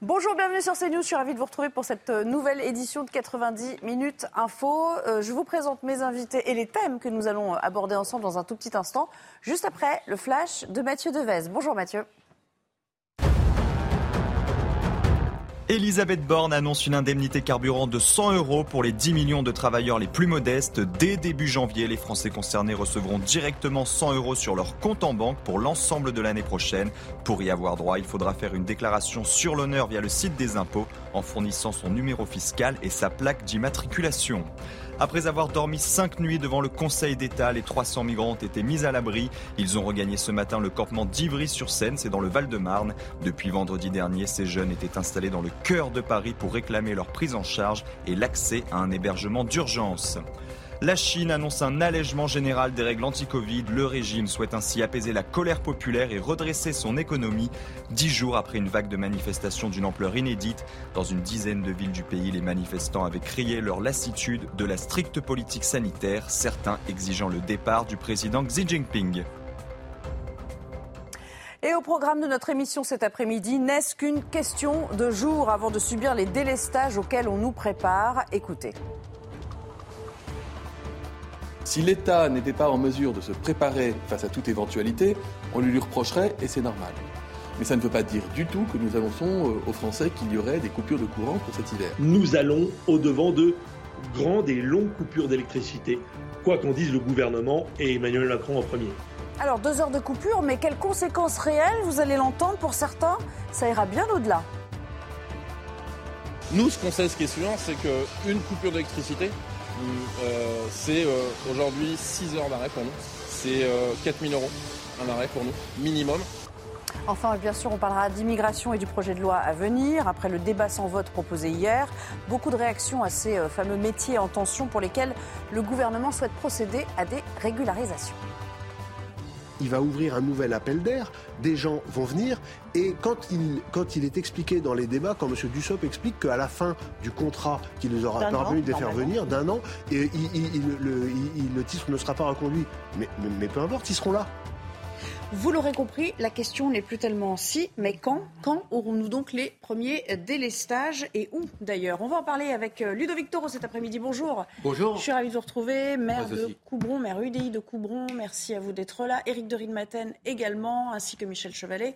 Bonjour, bienvenue sur CNews. Je suis ravie de vous retrouver pour cette euh, nouvelle édition de 90 minutes info. Euh, je vous présente mes invités et les thèmes que nous allons euh, aborder ensemble dans un tout petit instant, juste après le flash de Mathieu Devez. Bonjour Mathieu. Elisabeth Borne annonce une indemnité carburant de 100 euros pour les 10 millions de travailleurs les plus modestes. Dès début janvier, les Français concernés recevront directement 100 euros sur leur compte en banque pour l'ensemble de l'année prochaine. Pour y avoir droit, il faudra faire une déclaration sur l'honneur via le site des impôts en fournissant son numéro fiscal et sa plaque d'immatriculation. Après avoir dormi cinq nuits devant le Conseil d'État, les 300 migrants ont été mis à l'abri. Ils ont regagné ce matin le campement d'Ivry-sur-Seine, c'est dans le Val-de-Marne. Depuis vendredi dernier, ces jeunes étaient installés dans le cœur de Paris pour réclamer leur prise en charge et l'accès à un hébergement d'urgence. La Chine annonce un allègement général des règles anti-Covid. Le régime souhaite ainsi apaiser la colère populaire et redresser son économie. Dix jours après une vague de manifestations d'une ampleur inédite, dans une dizaine de villes du pays, les manifestants avaient crié leur lassitude de la stricte politique sanitaire, certains exigeant le départ du président Xi Jinping. Et au programme de notre émission cet après-midi, n'est-ce qu'une question de jours avant de subir les délestages auxquels on nous prépare? Écoutez. Si l'État n'était pas en mesure de se préparer face à toute éventualité, on lui, lui reprocherait et c'est normal. Mais ça ne veut pas dire du tout que nous annonçons euh, aux Français qu'il y aurait des coupures de courant pour cet hiver. Nous allons au-devant de grandes et longues coupures d'électricité, quoi qu'en dise le gouvernement et Emmanuel Macron en premier. Alors, deux heures de coupure, mais quelles conséquences réelles Vous allez l'entendre, pour certains, ça ira bien au-delà. Nous, ce qu'on sait, ce qui est sûr, c'est qu'une coupure d'électricité, euh, c'est euh, aujourd'hui 6 heures d'arrêt pour nous. C'est 4000 euros un arrêt pour nous, minimum. Enfin, bien sûr, on parlera d'immigration et du projet de loi à venir. Après le débat sans vote proposé hier, beaucoup de réactions à ces euh, fameux métiers en tension pour lesquels le gouvernement souhaite procéder à des régularisations il va ouvrir un nouvel appel d'air, des gens vont venir, et quand il, quand il est expliqué dans les débats, quand M. Dussopt explique qu'à la fin du contrat qui nous aura permis de les faire venir, d'un an, et le, titre ne sera pas reconduit, mais, mais peu importe, ils seront là. Vous l'aurez compris, la question n'est plus tellement si, mais quand Quand aurons-nous donc les premiers délestages et où d'ailleurs? On va en parler avec euh, Ludovic Toro cet après-midi. Bonjour. Bonjour. Je suis ravie de vous retrouver, maire de Coubron, maire UDI de Coubron. Merci à vous d'être là. Éric de Ridmaten également, ainsi que Michel Chevalet.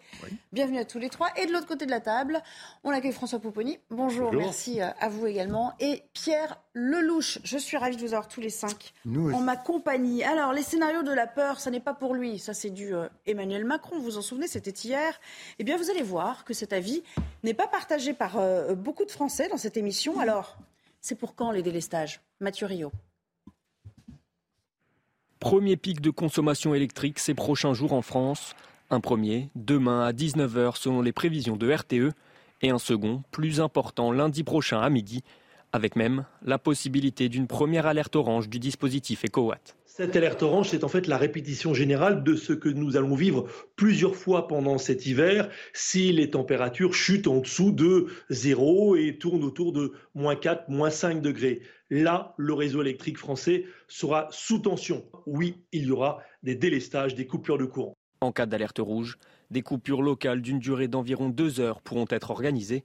Bienvenue à tous les trois. Et de l'autre côté de la table, on accueille François Pouponi. Bonjour, merci euh, à vous également. Et Pierre Lelouch. Je suis ravie de vous avoir tous les cinq en ma compagnie. Alors, les scénarios de la peur, ça n'est pas pour lui. Ça, c'est du euh, Emmanuel Macron, vous en souvenez, c'était hier. Eh bien, vous allez voir que cet avis n'est pas partagé par euh, beaucoup de Français dans cette émission. Alors, c'est pour quand les délestages Mathieu Rio? Premier pic de consommation électrique ces prochains jours en France. Un premier, demain à 19h selon les prévisions de RTE, et un second, plus important, lundi prochain à midi, avec même la possibilité d'une première alerte orange du dispositif EcoWatt. Cette alerte orange, c'est en fait la répétition générale de ce que nous allons vivre plusieurs fois pendant cet hiver si les températures chutent en dessous de zéro et tournent autour de moins 4, moins 5 degrés. Là, le réseau électrique français sera sous tension. Oui, il y aura des délestages, des coupures de courant. En cas d'alerte rouge, des coupures locales d'une durée d'environ deux heures pourront être organisées.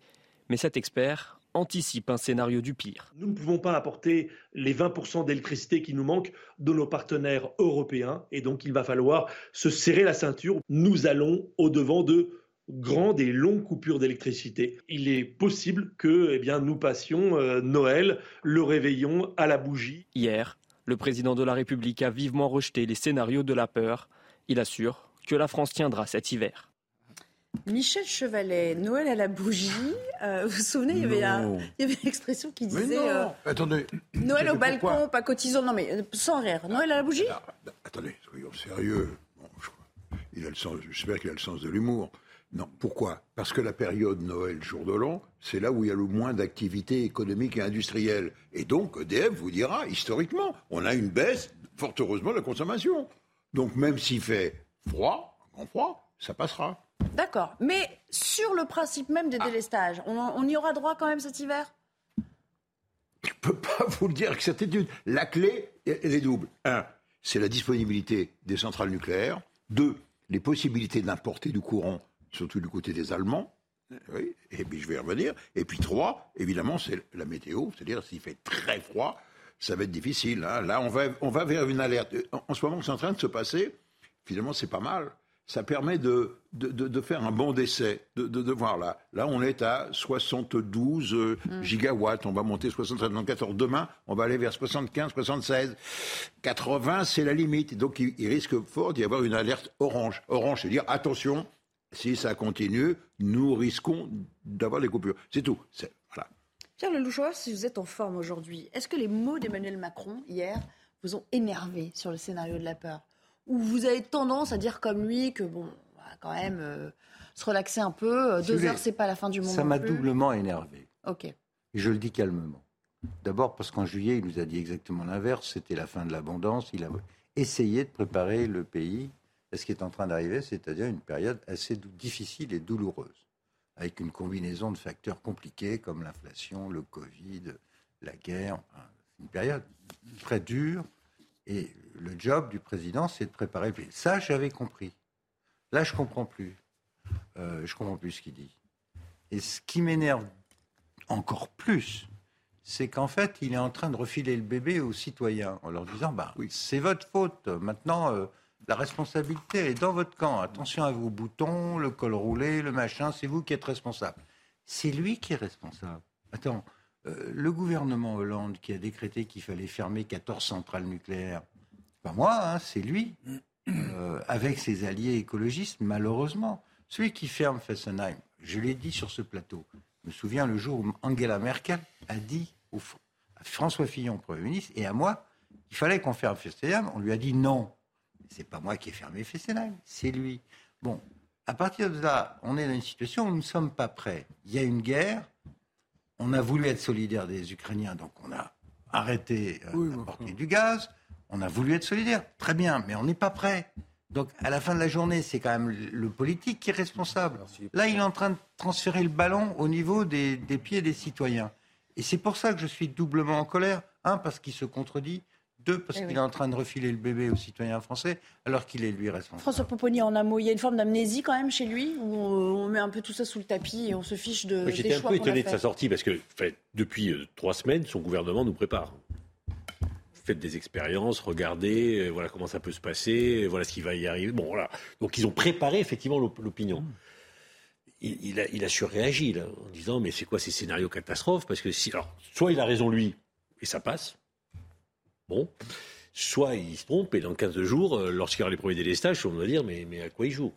Mais cet expert anticipe un scénario du pire. Nous ne pouvons pas apporter les 20% d'électricité qui nous manquent de nos partenaires européens et donc il va falloir se serrer la ceinture. Nous allons au-devant de grandes et longues coupures d'électricité. Il est possible que eh bien, nous passions euh, Noël, le réveillon à la bougie. Hier, le président de la République a vivement rejeté les scénarios de la peur. Il assure que la France tiendra cet hiver. Michel Chevalet, Noël à la bougie. Euh, vous vous souvenez, il y, avait une expression qui disait euh, attendez, Noël au balcon, pas cotisant. Non, mais euh, sans rire. Noël à la bougie Attendez, soyons sérieux. il a le sens, j'espère qu'il a le sens de l'humour. Non, pourquoi? Parce que la période Noël, jour de l'an, c'est là où il y a le moins d'activité économique et industrielle. Et donc, EDF vous dira, historiquement, on a une baisse, fort heureusement, de la consommation. Donc, même s'il fait froid, grand froid, ça passera. D'accord. Mais sur le principe même des ah. délestages, on, y aura droit quand même cet hiver? Je ne peux pas vous le dire avec certitude. La clé, elle est double. Un, c'est la disponibilité des centrales nucléaires. Deux, les possibilités d'importer du courant surtout du côté des Allemands. Oui, et puis je vais y revenir. Et puis trois, évidemment, c'est la météo, c'est-à-dire s'il fait très froid, ça va être difficile. Hein. Là, on va, on va vers une alerte. En, ce moment, c'est en train de se passer. Finalement, c'est pas mal. Ça permet de, de, faire un bon décès, de, voir là. Là, on est à 72 euh, mm. gigawatts. On va monter 73, Demain, on va aller vers 75, 76. 80, c'est la limite. Donc, il, il risque fort d'y avoir une alerte orange. Orange, c'est dire attention, si ça continue, nous risquons d'avoir des coupures. C'est tout. Voilà. Pierre Lelouchot, si vous êtes en forme aujourd'hui, est-ce que les mots d'Emmanuel Macron hier vous ont énervé sur le scénario de la peur? Ou vous avez tendance à dire comme lui que bon, on va quand même euh, se relaxer un peu, euh, deux heures c'est pas la fin du monde. Ça m'a doublement énervé. Ok. Et je le dis calmement. D'abord parce qu'en juillet, il nous a dit exactement l'inverse, c'était la fin de l'abondance, il a essayé de préparer le pays ce qui est en train d'arriver, c'est-à-dire une période assez difficile et douloureuse, avec une combinaison de facteurs compliqués comme l'inflation, le Covid, la guerre. Une période très dure. Et le job du président, c'est de préparer le pays. Ça, j'avais compris. Là, je comprends plus. Euh, je comprends plus ce qu'il dit. Et ce qui m'énerve encore plus, c'est qu'en fait, il est en train de refiler le bébé aux citoyens en leur disant bah, oui. c'est votre faute. Maintenant, euh, la responsabilité est dans votre camp. Attention à vos boutons, le col roulé, le machin, c'est vous qui êtes responsable. C'est lui qui est responsable. Attends, le gouvernement Hollande qui a décrété qu'il fallait fermer 14 centrales nucléaires, pas moi, hein, c'est lui, euh, avec ses alliés écologistes, malheureusement. Celui qui ferme Fessenheim, je l'ai dit sur ce plateau, je me souviens le jour où Angela Merkel a dit à François Fillon, Premier ministre, et à moi, il fallait qu'on ferme Fessenheim, on lui a dit non c'est pas moi qui ai fermé Fessenheim, c'est lui. Bon, à partir de là, on est dans une situation où nous ne sommes pas prêts. Il y a une guerre, on a voulu être solidaire des Ukrainiens, donc on a arrêté euh, d'apporter du gaz, on a voulu être solidaire, très bien, mais on n'est pas prêt. Donc à la fin de la journée, c'est quand même le politique qui est responsable. Là, il est en train de transférer le ballon au niveau des, des pieds des citoyens. Et c'est pour ça que je suis doublement en colère. Un, parce qu'il se contredit parce eh qu'il est en train de refiler le bébé aux citoyens français, alors qu'il est lui responsable. François Pomponi, en un mot, il y a une forme d'amnésie quand même chez lui, où on met un peu tout ça sous le tapis et on se fiche de. J'étais un peu étonné de sa sortie, parce que depuis euh, trois semaines, son gouvernement nous prépare faites des expériences, regardez, euh, voilà comment ça peut se passer, euh, voilà ce qui va y arriver. Bon, voilà. Donc ils ont préparé effectivement l'opinion. Il, a, il a surréagi là, en disant mais c'est quoi ces scénarios catastrophes? Parce que si, alors, soit il a raison lui et ça passe, Bon. Soit il se trompe et dans 15 jours, euh, lorsqu'il y aura les premiers délestages, on va dire mais, à quoi il joue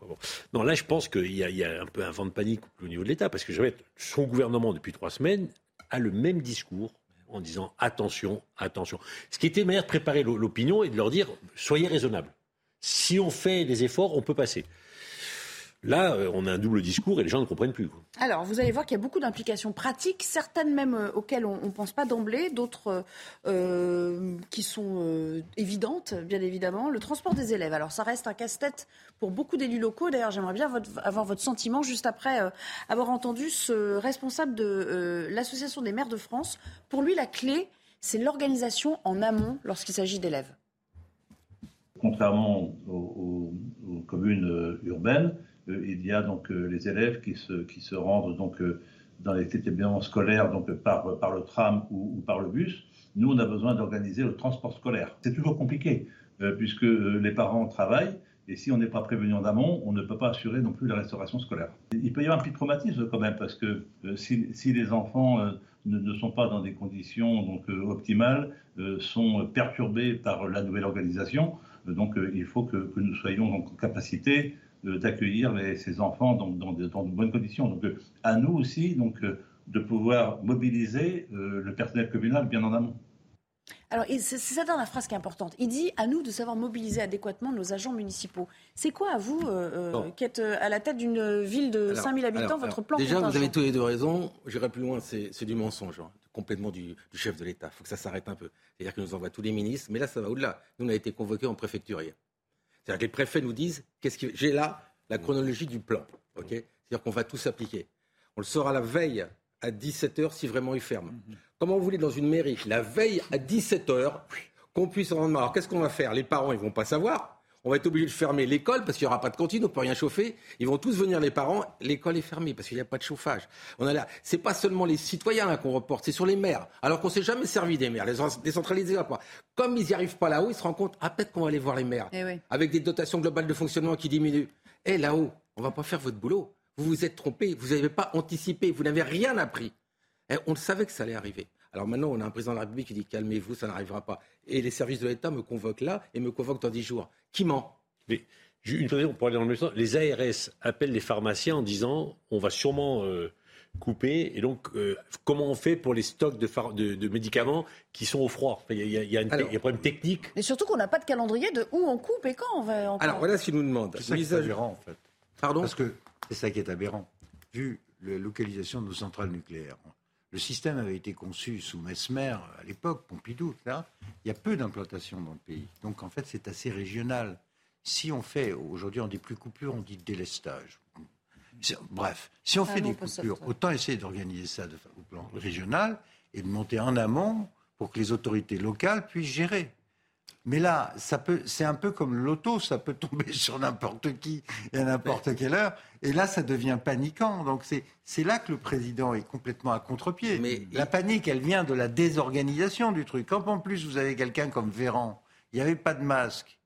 Non, là je pense qu'il y, a un peu un vent de panique au niveau de l'État parce que son gouvernement depuis trois semaines a le même discours en disant attention, attention. Ce qui était une manière de préparer l'opinion et de leur dire soyez raisonnables. Si on fait des efforts, on peut passer. Là, euh, on a un double discours et les gens ne comprennent plus. Alors, vous allez voir qu'il y a beaucoup d'implications pratiques, certaines même euh, auxquelles on ne pense pas d'emblée, d'autres euh, qui sont évidentes, bien évidemment. Le transport des élèves. Alors, ça reste un casse-tête pour beaucoup d'élus locaux. D'ailleurs, j'aimerais bien avoir votre sentiment juste après avoir entendu ce responsable de l'Association des maires de France. Pour lui, la clé, c'est l'organisation en amont lorsqu'il s'agit d'élèves. Contrairement aux communes urbaines, il y a donc euh, les élèves qui se, qui se rendent donc euh, dans les établissements scolaires donc par, par le tram ou, par le bus. Nous, on a besoin d'organiser le transport scolaire. C'est toujours compliqué puisque les parents travaillent et si on n'est pas prévenu en amont, on ne peut pas assurer non plus la restauration scolaire. Il peut y avoir un petit traumatisme quand même parce que si, si, les enfants ne, ne, sont pas dans des conditions donc optimales, sont perturbés par la nouvelle organisation, donc il faut que, que nous soyons en capacité d'accueillir ces enfants dans, dans, de bonnes conditions. Donc, euh, à nous aussi donc, euh, de pouvoir mobiliser euh, le personnel communal bien en amont. Alors, c'est ça dans la phrase qui est importante. Il dit à nous de savoir mobiliser adéquatement nos agents municipaux. C'est quoi, à vous, euh, qui êtes à la tête d'une ville de 5000 habitants, votre plan Déjà, vous avez tous les deux raisons. J'irai plus loin, c'est du mensonge, hein, complètement du, chef de l'État. Il faut que ça s'arrête un peu. C'est-à-dire qu'il nous envoie tous les ministres, mais là, ça va au-delà. Nous, on a été convoqués en préfecture hier. C'est-à-dire que les préfets nous disent qu'est-ce qui... j'ai là la chronologie du plan. ok? C'est-à-dire qu'on va tout s'appliquer. On le saura la veille à 17h si vraiment il ferme. Mhm. Comment vous voulez dans une mairie, la veille à 17h, qu'on puisse rendre Alors qu'est-ce qu'on va faire? Les parents, ils vont pas savoir. On va être obligé de fermer l'école parce qu'il n'y aura pas de cantine, on ne peut rien chauffer. Ils vont tous venir, les parents. L'école est fermée parce qu'il n'y a pas de chauffage. On a là, c'est pas seulement les citoyens qu'on reporte, c'est sur les maires. Alors qu'on s'est jamais servi des maires, les décentralisés. Quoi. Comme ils n'y arrivent pas là-haut, ils se rendent compte, ah, peut-être qu'on va aller voir les maires. Eh Avec des dotations globales de fonctionnement qui diminuent. Eh, là-haut, on va pas faire votre boulot. Vous vous êtes trompé, vous n'avez pas anticipé, vous n'avez rien appris. Eh, on le savait que ça allait arriver. Alors maintenant, on a un président de la République qui dit calmez-vous, ça n'arrivera pas. Et les services de l'État me convoquent là et me convoquent dans dix jours. Qui ment? Mais une chose pour aller dans le même sens. Les ARS appellent les pharmaciens en disant on va sûrement euh, couper. Et donc, euh, comment on fait pour les stocks de, médicaments qui sont au froid? Il y, a, un problème technique. Et surtout qu'on n'a pas de calendrier de où on coupe et quand on va. Alors voilà ce qu'il nous demande. C'est ça qui est aberrant en fait. Pardon? Parce que c'est ça qui est aberrant. Vu la localisation de nos centrales nucléaires, le système avait été conçu sous Mesmer à l'époque, Pompidou, etc. Il y a peu d'implantations dans le pays. Donc en fait, c'est assez régional. Si on fait, aujourd'hui on dit plus coupure, on dit délestage. Bref, si on fait des coupures, autant essayer d'organiser ça au plan régional et de monter en amont pour que les autorités locales puissent gérer. Mais là, c'est un peu comme l'auto, ça peut tomber sur n'importe qui et à n'importe quelle heure. Et là, ça devient paniquant. Donc c'est là que le président est complètement à contre-pied. Mais la panique, elle vient de la désorganisation du truc. Quand en plus vous avez quelqu'un comme Véran, il n'y avait pas de masque,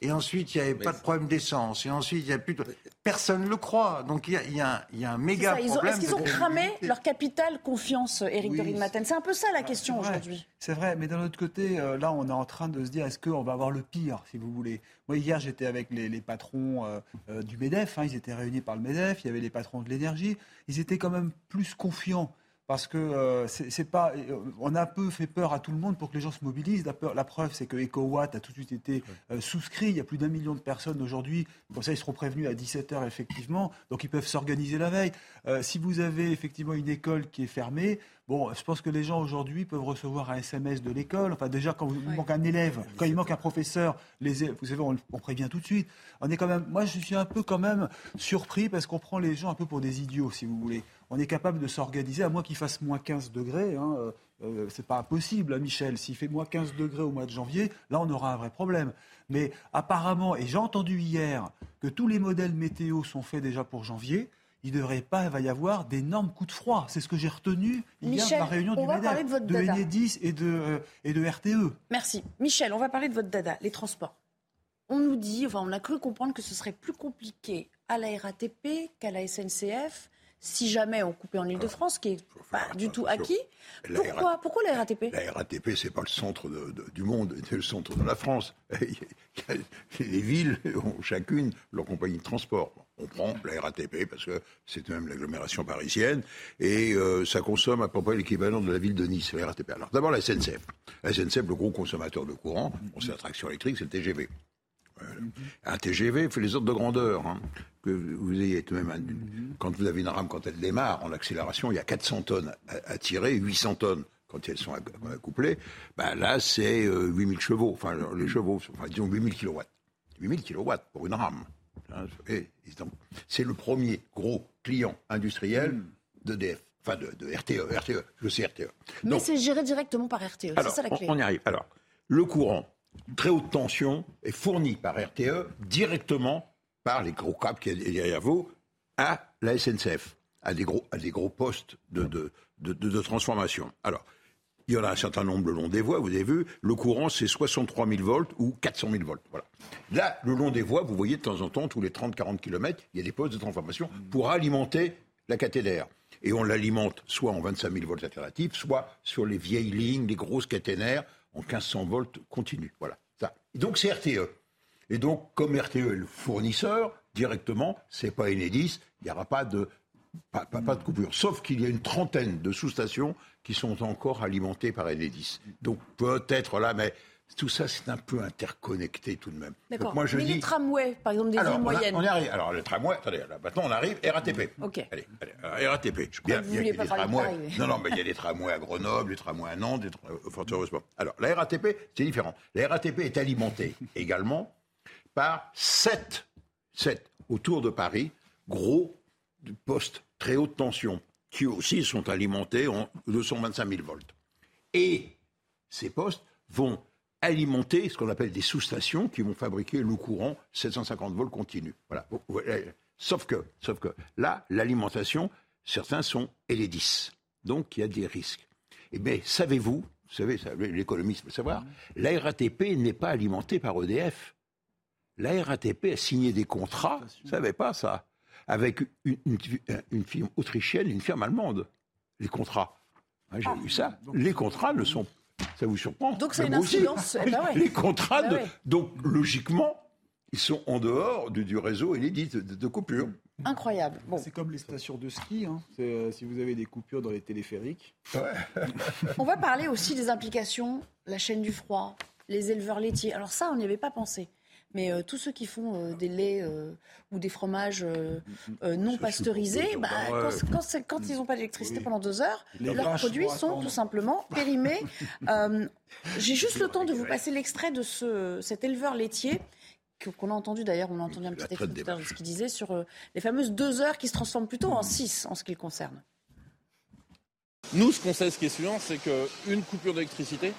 et ensuite, il n'y avait pas de problème d'essence. Et ensuite, il n'y a plus de... Personne ne le croit. Donc, il y a, y a, un méga problème. Est-ce qu'ils ont cramé leur capital confiance, Éric de Maten C'est un peu ça la question aujourd'hui. C'est vrai, mais d'un autre côté, euh, là, on est en train de se dire, est-ce qu'on va avoir le pire, si vous voulez? Moi, hier, j'étais avec les, patrons euh, euh, du MEDEF. Hein. ils étaient réunis par le MEDEF. Il y avait les patrons de l'énergie. Ils étaient quand même plus confiants parce que euh, c'est pas, euh, on a un peu fait peur à tout le monde pour que les gens se mobilisent. La, peur, la preuve, c'est que EcoWatt a tout de suite été euh, souscrit. Il y a plus d'un million de personnes aujourd'hui. Comme ça, ils seront prévenus à 17 h effectivement. Donc, ils peuvent s'organiser la veille. si vous avez effectivement une école qui est fermée, Bon, je pense que les gens aujourd'hui peuvent recevoir un SMS de l'école. Enfin, déjà, quand il manque un élève, quand il manque un professeur, les, vous savez, on, prévient tout de suite. On est quand même, moi, je suis un peu quand même surpris parce qu'on prend les gens un peu pour des idiots, si vous voulez. On est capable de s'organiser, à moins qu'il fasse moins 15 degrés. Hein, euh, euh, c'est pas impossible, hein, Michel. S'il fait moins 15 degrés au mois de janvier, là, on aura un vrai problème. Mais apparemment, et j'ai entendu hier que tous les modèles météo sont faits déjà pour janvier il ne devrait pas y avoir d'énormes coups de froid. C'est ce que j'ai retenu hier à la réunion du MEDEF, de, de Enedis et de, euh, et de RTE. Merci. Michel, on va parler de votre dada, les transports. On nous dit, enfin on a cru comprendre que ce serait plus compliqué à la RATP qu'à la SNCF si jamais on coupait en Ile-de-France, qui est pas du tout acquis. Pourquoi, pourquoi la RATP La RATP, c'est pas le centre du monde, c'est le centre de la France. Les villes ont chacune leur compagnie de transport. On prend la RATP parce que c'est même l'agglomération parisienne et euh, ça consomme à peu près l'équivalent de la ville de Nice, la RATP. Alors d'abord la SNCF. La SNCF, le gros consommateur de courant, c'est la traction électrique, c'est le TGV. Un TGV fait les ordres de grandeur. Hein. Que vous ayez même quand vous avez une rame, quand elle démarre en accélération, il y a 400 tonnes à, tirer, 800 tonnes quand elles sont accouplées. Ben là, c'est 8000 euh, chevaux. Enfin, les chevaux, enfin, disons 8000 kilowatts. 8000 kilowatts pour une rame. Hein, c'est le premier gros client industriel d'EDF. Enfin, de, RTE, RTE, je sais RTE. Mais c'est géré directement par RTE, c'est ça la clé. On y arrive. Alors, le courant, très haute tension est fourni par RTE directement par les gros câbles qui est derrière vous à la SNCF, à des gros, à des gros postes de, de, de, transformation. Alors, il y en a un certain nombre le long des voies, vous avez vu, le courant c'est 63 000 volts ou 400 000 volts. Voilà. Là, le long des voies, vous voyez de temps en temps, tous les 30-40 km, il y a des postes de transformation pour alimenter la caténaire. Et on l'alimente soit en 25 000 volts alternatifs, soit sur les vieilles lignes, les grosses caténaires, en 1500 volts continu. Voilà. Ça. donc c'est RTE. Et donc, comme RTE est le fournisseur, directement, c'est pas Enedis, il n'y aura pas de pas, pas, de coupure. Sauf qu'il y a une trentaine de sous-stations qui sont encore alimentées par Enedis. Donc peut-être là, mais tout ça, c'est un peu interconnecté tout de même. D'accord. Mais les tramways, par exemple, des villes moyennes. On, y arrive. Alors, le tramway, attendez, là, maintenant on arrive, RATP. OK. Allez, allez RATP. Je bien, bien qu'il y ait des tramways. Non, non, mais il y a des tramways à Grenoble, des tramways à Nantes, des euh, fort heureusement. Alors, la RATP, c'est différent. La RATP est alimentée également par sept, sept autour de Paris, gros postes très haute tension, qui aussi sont alimentés en 225 000 volts. Et ces postes vont alimenter ce qu'on appelle des sous-stations qui vont fabriquer le courant 750 volts continu. Voilà. Sauf que, sauf que là, l'alimentation, certains sont L10. Donc, il y a des risques. Eh bien, savez-vous, vous savez, l'économiste peut savoir, la RATP n'est pas alimentée par EDF. La RATP a signé des contrats, vous ne savez pas ça, avec une, firme autrichienne, une firme allemande. Les contrats. J'ai ah. vu ça. Les contrats ne sont ça vous surprend Donc c'est une incidence. Eh ben les contrats, ben donc logiquement, ils sont en dehors du, réseau et de, de, coupure. Incroyable. Bon. C'est comme les stations de ski, hein. euh, si vous avez des coupures dans les téléphériques. on va parler aussi des implications, la chaîne du froid, les éleveurs laitiers. Alors ça, on n'y avait pas pensé. Mais euh, tous ceux qui font euh, des laits euh, ou des fromages non pasteurisés, bah, quand, ils n'ont pas d'électricité pendant deux heures, leurs produits sont tout simplement périmés. J'ai juste le temps de vous passer l'extrait de ce, cet éleveur laitier qu'on a entendu d'ailleurs, on a entendu un petit extrait de ce qu'il disait sur les fameuses deux heures qui se transforment plutôt en six en ce qui le concerne. Nous, ce qu'on sait, ce qui est sûr, c'est qu'une coupure d'électricité,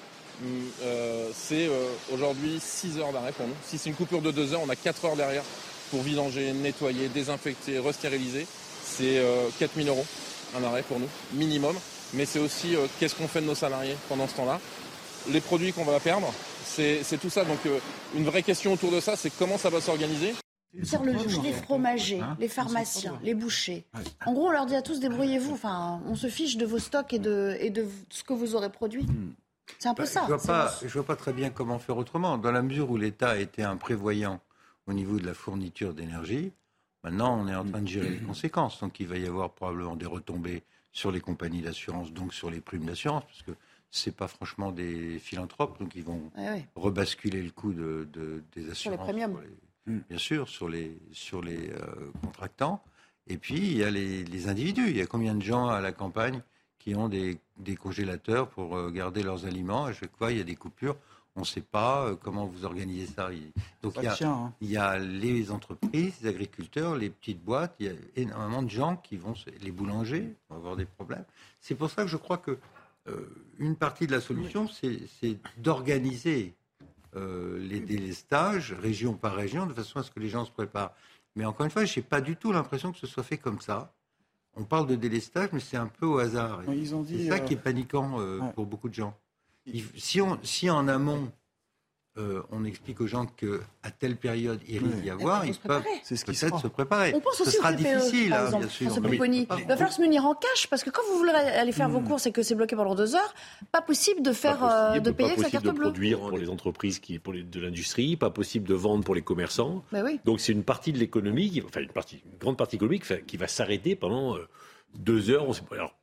c'est euh, aujourd'hui 6 heures d'arrêt pour nous. Si c'est une coupure de 2 heures, on a 4 heures derrière pour vidanger, nettoyer, désinfecter, restériliser. C'est 4000 euh, euros un arrêt pour nous, minimum. Mais c'est aussi qu'est-ce qu'on fait de nos salariés pendant ce temps-là? Les produits qu'on va perdre, c'est tout ça. Donc une vraie question autour de ça, c'est comment ça va s'organiser? Pierre Lelouch, les fromagers, hein? les pharmaciens, les bouchers. En gros, on leur dit à tous débrouillez-vous. Enfin, on se fiche de vos stocks et de, et de ce que vous aurez produit. Hmm. C'est un peu bah, ça. Je ne vois, vois, pas très bien comment faire autrement. Dans la mesure où l'État a été un prévoyant au niveau de la fourniture d'énergie, maintenant on est en train de gérer les conséquences. Donc il va y avoir probablement des retombées sur les compagnies d'assurance, donc sur les primes d'assurance, parce que ce pas franchement des philanthropes, donc ils vont rebasculer le coût de, des assurances. Sur les premiums. bien sûr, sur les, sur les euh, contractants. Et puis, il y a les, les, individus. Il y a combien de gens à la campagne qui ont des, congélateurs pour euh, garder leurs aliments. À chaque fois, il y a des coupures. On ne sait pas euh, comment vous organisez ça. Donc il y, a, hein. il y, a, les entreprises, les agriculteurs, les petites boîtes. Il y a énormément de gens qui vont, les boulangers, vont avoir des problèmes. C'est pour ça que je crois que euh, une partie de la solution, c'est d'organiser les délestages région par région de façon à ce que les gens se préparent. Mais encore une fois, je n'ai pas du tout l'impression que ce soit fait comme ça on parle de délestage, mais c'est un peu au hasard. C'est ça qui est paniquant euh, pour beaucoup de gens. si, on, si en amont, euh, on explique aux gens qu'à telle période, il risque d'y avoir, ils peuvent peut-être se préparer. On pense aussi ce sera difficile, hein, bien sûr. il va falloir se munir en cash, parce que quand vous voulez aller faire vos hmm. courses et que c'est bloqué pendant deux heures, pas possible de faire, euh, de payer avec sa carte bleue. Pas possible de produire pour les entreprises, qui, pour de l'industrie, pas possible de vendre pour les commerçants. Bah Donc c'est une partie de l'économie, enfin une partie, une grande partie économique, qui va s'arrêter pendant euh, deux heures. On sait pas. Alors,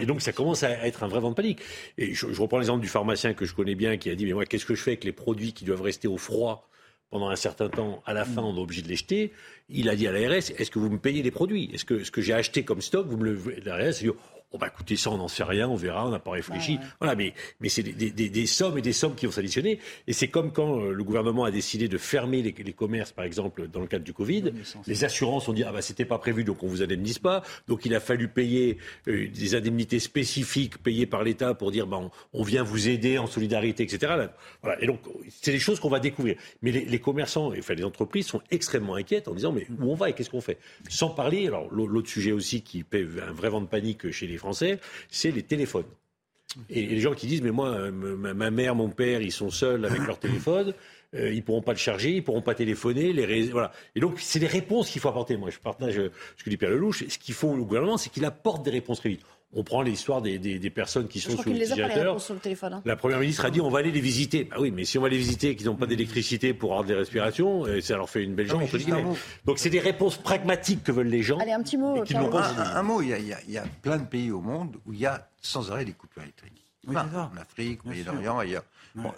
et donc ça commence à être un vrai vent de panique. Et je, reprends l'exemple du pharmacien que je connais bien qui a dit mais moi qu'est-ce que je fais avec les produits qui doivent rester au froid pendant un certain temps, à la fin, on est obligé de les jeter. Il a dit à l'ARS, est-ce que vous me payez les produits? Est-ce que ce que j'ai acheté comme stock, vous me le... L'ARS a dit, on va écouter ça, on n'en sait rien, on verra, on n'a pas réfléchi. Voilà, mais, mais c'est des, des, des, sommes et des sommes qui vont s'additionner. Et c'est comme quand euh, le gouvernement a décidé de fermer les, les, commerces, par exemple, dans le cadre du Covid. Les assurances ont dit, ah bah c'était pas prévu, donc on vous indemnise pas. Donc il a fallu payer euh, des indemnités spécifiques payées par l'État pour dire, bah, on, vient vous aider en solidarité, etc. Voilà. Et donc, c'est des choses qu'on va découvrir. Mais les, les commerçants, enfin les entreprises sont extrêmement inquiètes en disant, mais où on va et qu'est-ce qu'on fait? Sans parler, alors l'autre sujet aussi qui paie un vrai vent de panique chez les Français, c'est les téléphones. Et les gens qui disent, mais moi, euh, ma mère, mon père, ils sont seuls avec leur téléphone, euh, ils pourront pas le charger, ils pourront pas téléphoner, les voilà. Et donc, c'est des réponses qu'il faut apporter. Moi, je partage ce que dit Pierre Lelouch. Ce qu'il faut au gouvernement, c'est qu'il apporte des réponses très vite. On prend l'histoire des, des, personnes qui sont sous l'utilisateur. Hein. La première ministre a dit on va aller les visiter. Bah oui, mais si on va les visiter et qu'ils n'ont pas d'électricité pour avoir des respirations, euh, ça leur fait une belle jambe. Donc c'est des réponses pragmatiques que veulent les gens. Allez, un petit mot. un, mot, il y, a, plein de pays au monde où il y a sans arrêt des coupures électriques. en Afrique, au Moyen-Orient, ailleurs.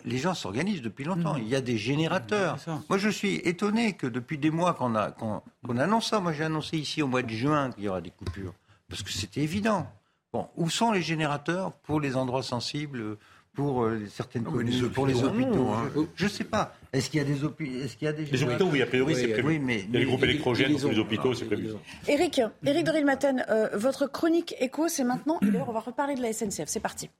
les gens s'organisent depuis longtemps. Mm. Il y a des générateurs. Moi, je suis étonné que depuis des mois qu'on annonce ça. Moi, j'ai annoncé ici au mois de juin qu'il y aura des coupures. Parce que c'était évident. Bon, où sont les générateurs pour les endroits sensibles pour euh, certaines communes, pour les hôpitaux. Hein? Je ne sais pas. Est-ce qu'il y a des hôpitaux Est-ce qu'il y a des les hôpitaux Oui, a priori, c'est prévu. Oui, mais, il y a les groupes électrogènes pour les hôpitaux, c'est prévu. Éric, Éric Dorilmaten, euh, votre chronique écho, c'est maintenant. Et d'ailleurs, on va reparler de la SNCF. C'est parti.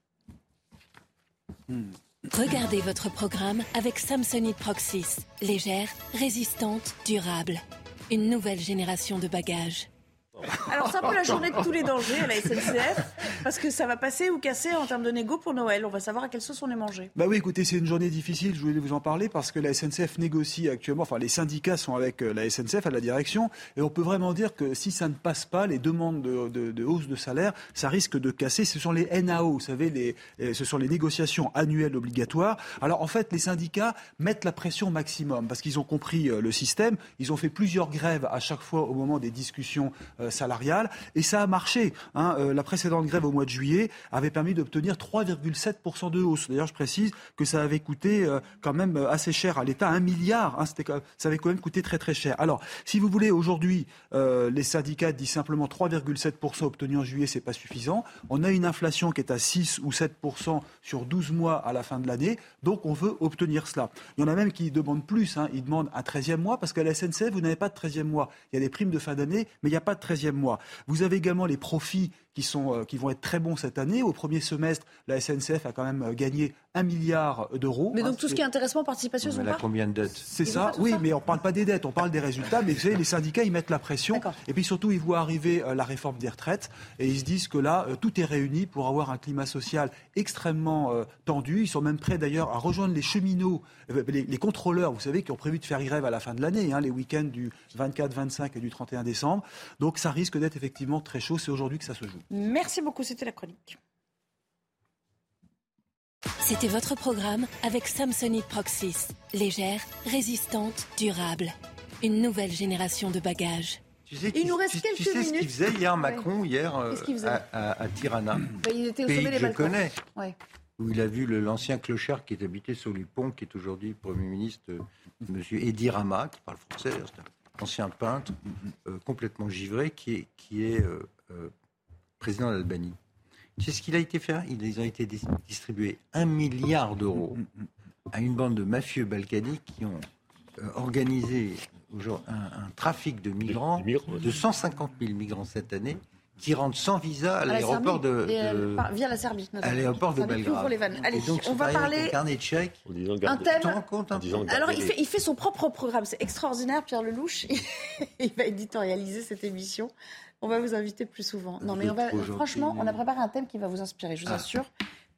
Regardez votre programme avec Samsonite Proxys. Légère, résistante, durable. Une nouvelle génération de bagages. Alors, c'est un peu la journée de tous les dangers à la SNCF, parce que ça va passer ou casser en termes de négo pour Noël. On va savoir à quelle sauce on est mangé. Bah oui, écoutez, c'est une journée difficile, je voulais vous en parler, parce que la SNCF négocie actuellement, enfin, les syndicats sont avec euh, la SNCF à la direction, et on peut vraiment dire que si ça ne passe pas, les demandes de, hausse de salaire, ça risque de casser. Ce sont les NAO, vous savez, les, euh, ce sont les négociations annuelles obligatoires. Alors, en fait, les syndicats mettent la pression maximum, parce qu'ils ont compris euh, le système. Ils ont fait plusieurs grèves à chaque fois au moment des discussions salariale. Et ça a marché. Hein. Euh, la précédente grève au mois de juillet avait permis d'obtenir 3,7% de hausse. D'ailleurs, je précise que ça avait coûté euh, quand même euh, assez cher à l'État, un milliard. Hein, ça avait quand même coûté très très cher. Alors, si vous voulez, aujourd'hui, les syndicats disent simplement 3,7% obtenus en juillet, c'est pas suffisant. On a une inflation qui est à 6 ou 7% sur 12 mois à la fin de l'année. Donc, on veut obtenir cela. Il y en a même qui demandent plus. Hein. Ils demandent un 13e mois parce qu'à la SNCF, vous n'avez pas de 13e mois. Il y a des primes de fin d'année, mais il n'y a pas de 13e Vous avez également les profits qui, sont, euh, qui vont être très bons cette année. Au premier semestre, la SNCF a quand même euh, gagné un milliard d'euros. Mais donc tout ce qui est intéressement, participation, on a combien de dettes C'est ça, oui, mais on ne parle pas des dettes, on parle des résultats. Mais vous savez, les syndicats, ils mettent la pression. Et puis surtout, ils voient arriver euh, la réforme des retraites et ils se disent que là, tout est réuni pour avoir un climat social extrêmement tendu. Ils sont même prêts d'ailleurs à rejoindre les cheminots, les, contrôleurs, vous savez, qui ont prévu de faire grève à la fin de l'année, hein, les week-ends du 24, 25 et du 31 décembre. Donc ça risque d'être effectivement très chaud. C'est aujourd'hui que ça se joue. Merci beaucoup, c'était la chronique. C'était votre programme avec Samsonite Proxys. Légère, résistante, durable. Une nouvelle génération de bagages. il nous reste quelques minutes. Tu sais ce qu'il faisait hier, Macron, hier, euh, à, Tirana? Bah, Il était au sommet des je connais. Où il a vu l'ancien clochard qui est habité sur le pont, qui est aujourd'hui Premier ministre, euh, M. Edi Rama, qui parle français, c'est un ancien peintre, euh, complètement givré, qui est, qui est président d'Albanie. Tu sais ce qu'il a été fait Ils ont été distribués un milliard d'euros à une bande de mafieux balkaniques qui ont euh, organisé un, un, trafic de migrants, de 150 000 migrants cette année qui rentrent sans visa à l'aéroport de, euh, via la Serbie à l'aéroport de Belgrade. Allez, on va parler carnet de chèques. Un thème. Alors il fait, il fait son propre programme, c'est extraordinaire. Pierre Lelouch, il va éditorialiser cette émission. On va vous inviter plus souvent. Non, mais on va, franchement, on a préparé un thème qui va vous inspirer, je vous ah.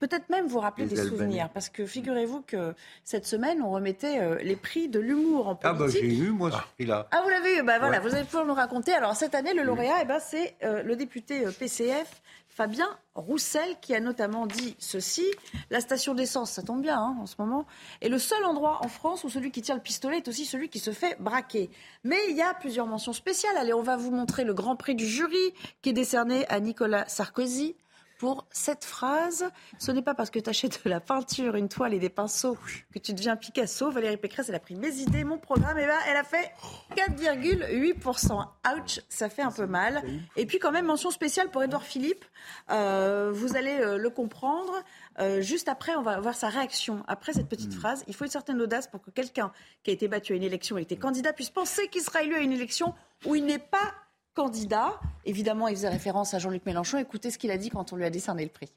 Peut-être même vous rappeler des souvenirs, parce que figurez-vous que cette semaine, on remettait euh, les prix de l'humour en politique. Ah bah j'ai eu, moi, ce prix-là. Ah, vous l'avez eu Bah voilà, vous allez pouvoir nous raconter. Alors cette année, le lauréat, eh ben, c'est euh, le député euh, PCF, Fabien Roussel, qui a notamment dit ceci La station d'essence, ça tombe bien hein, en ce moment, est le seul endroit en France où celui qui tient le pistolet est aussi celui qui se fait braquer. Mais il y a plusieurs mentions spéciales. Allez, on va vous montrer le grand prix du jury qui est décerné à Nicolas Sarkozy pour cette phrase. Ce n'est pas parce que tu achètes de la peinture, une toile et des pinceaux que tu deviens Picasso. Valérie Pécresse, elle a pris mes idées, mon programme, et ben, elle a fait 4,8%. Ouch, ça fait un peu mal. Et puis quand même, mention spéciale pour Edouard Philippe. Euh, vous allez euh, le comprendre. Euh, juste après, on va voir sa réaction. Après cette petite hmm. phrase, il faut une certaine audace pour que quelqu'un qui a été battu à une élection et été candidat puisse penser qu'il sera élu à une élection où il n'est pas candidat. Évidemment, il faisait référence à Jean-Luc Mélenchon. Écoutez ce qu'il a dit quand on lui a décerné le prix.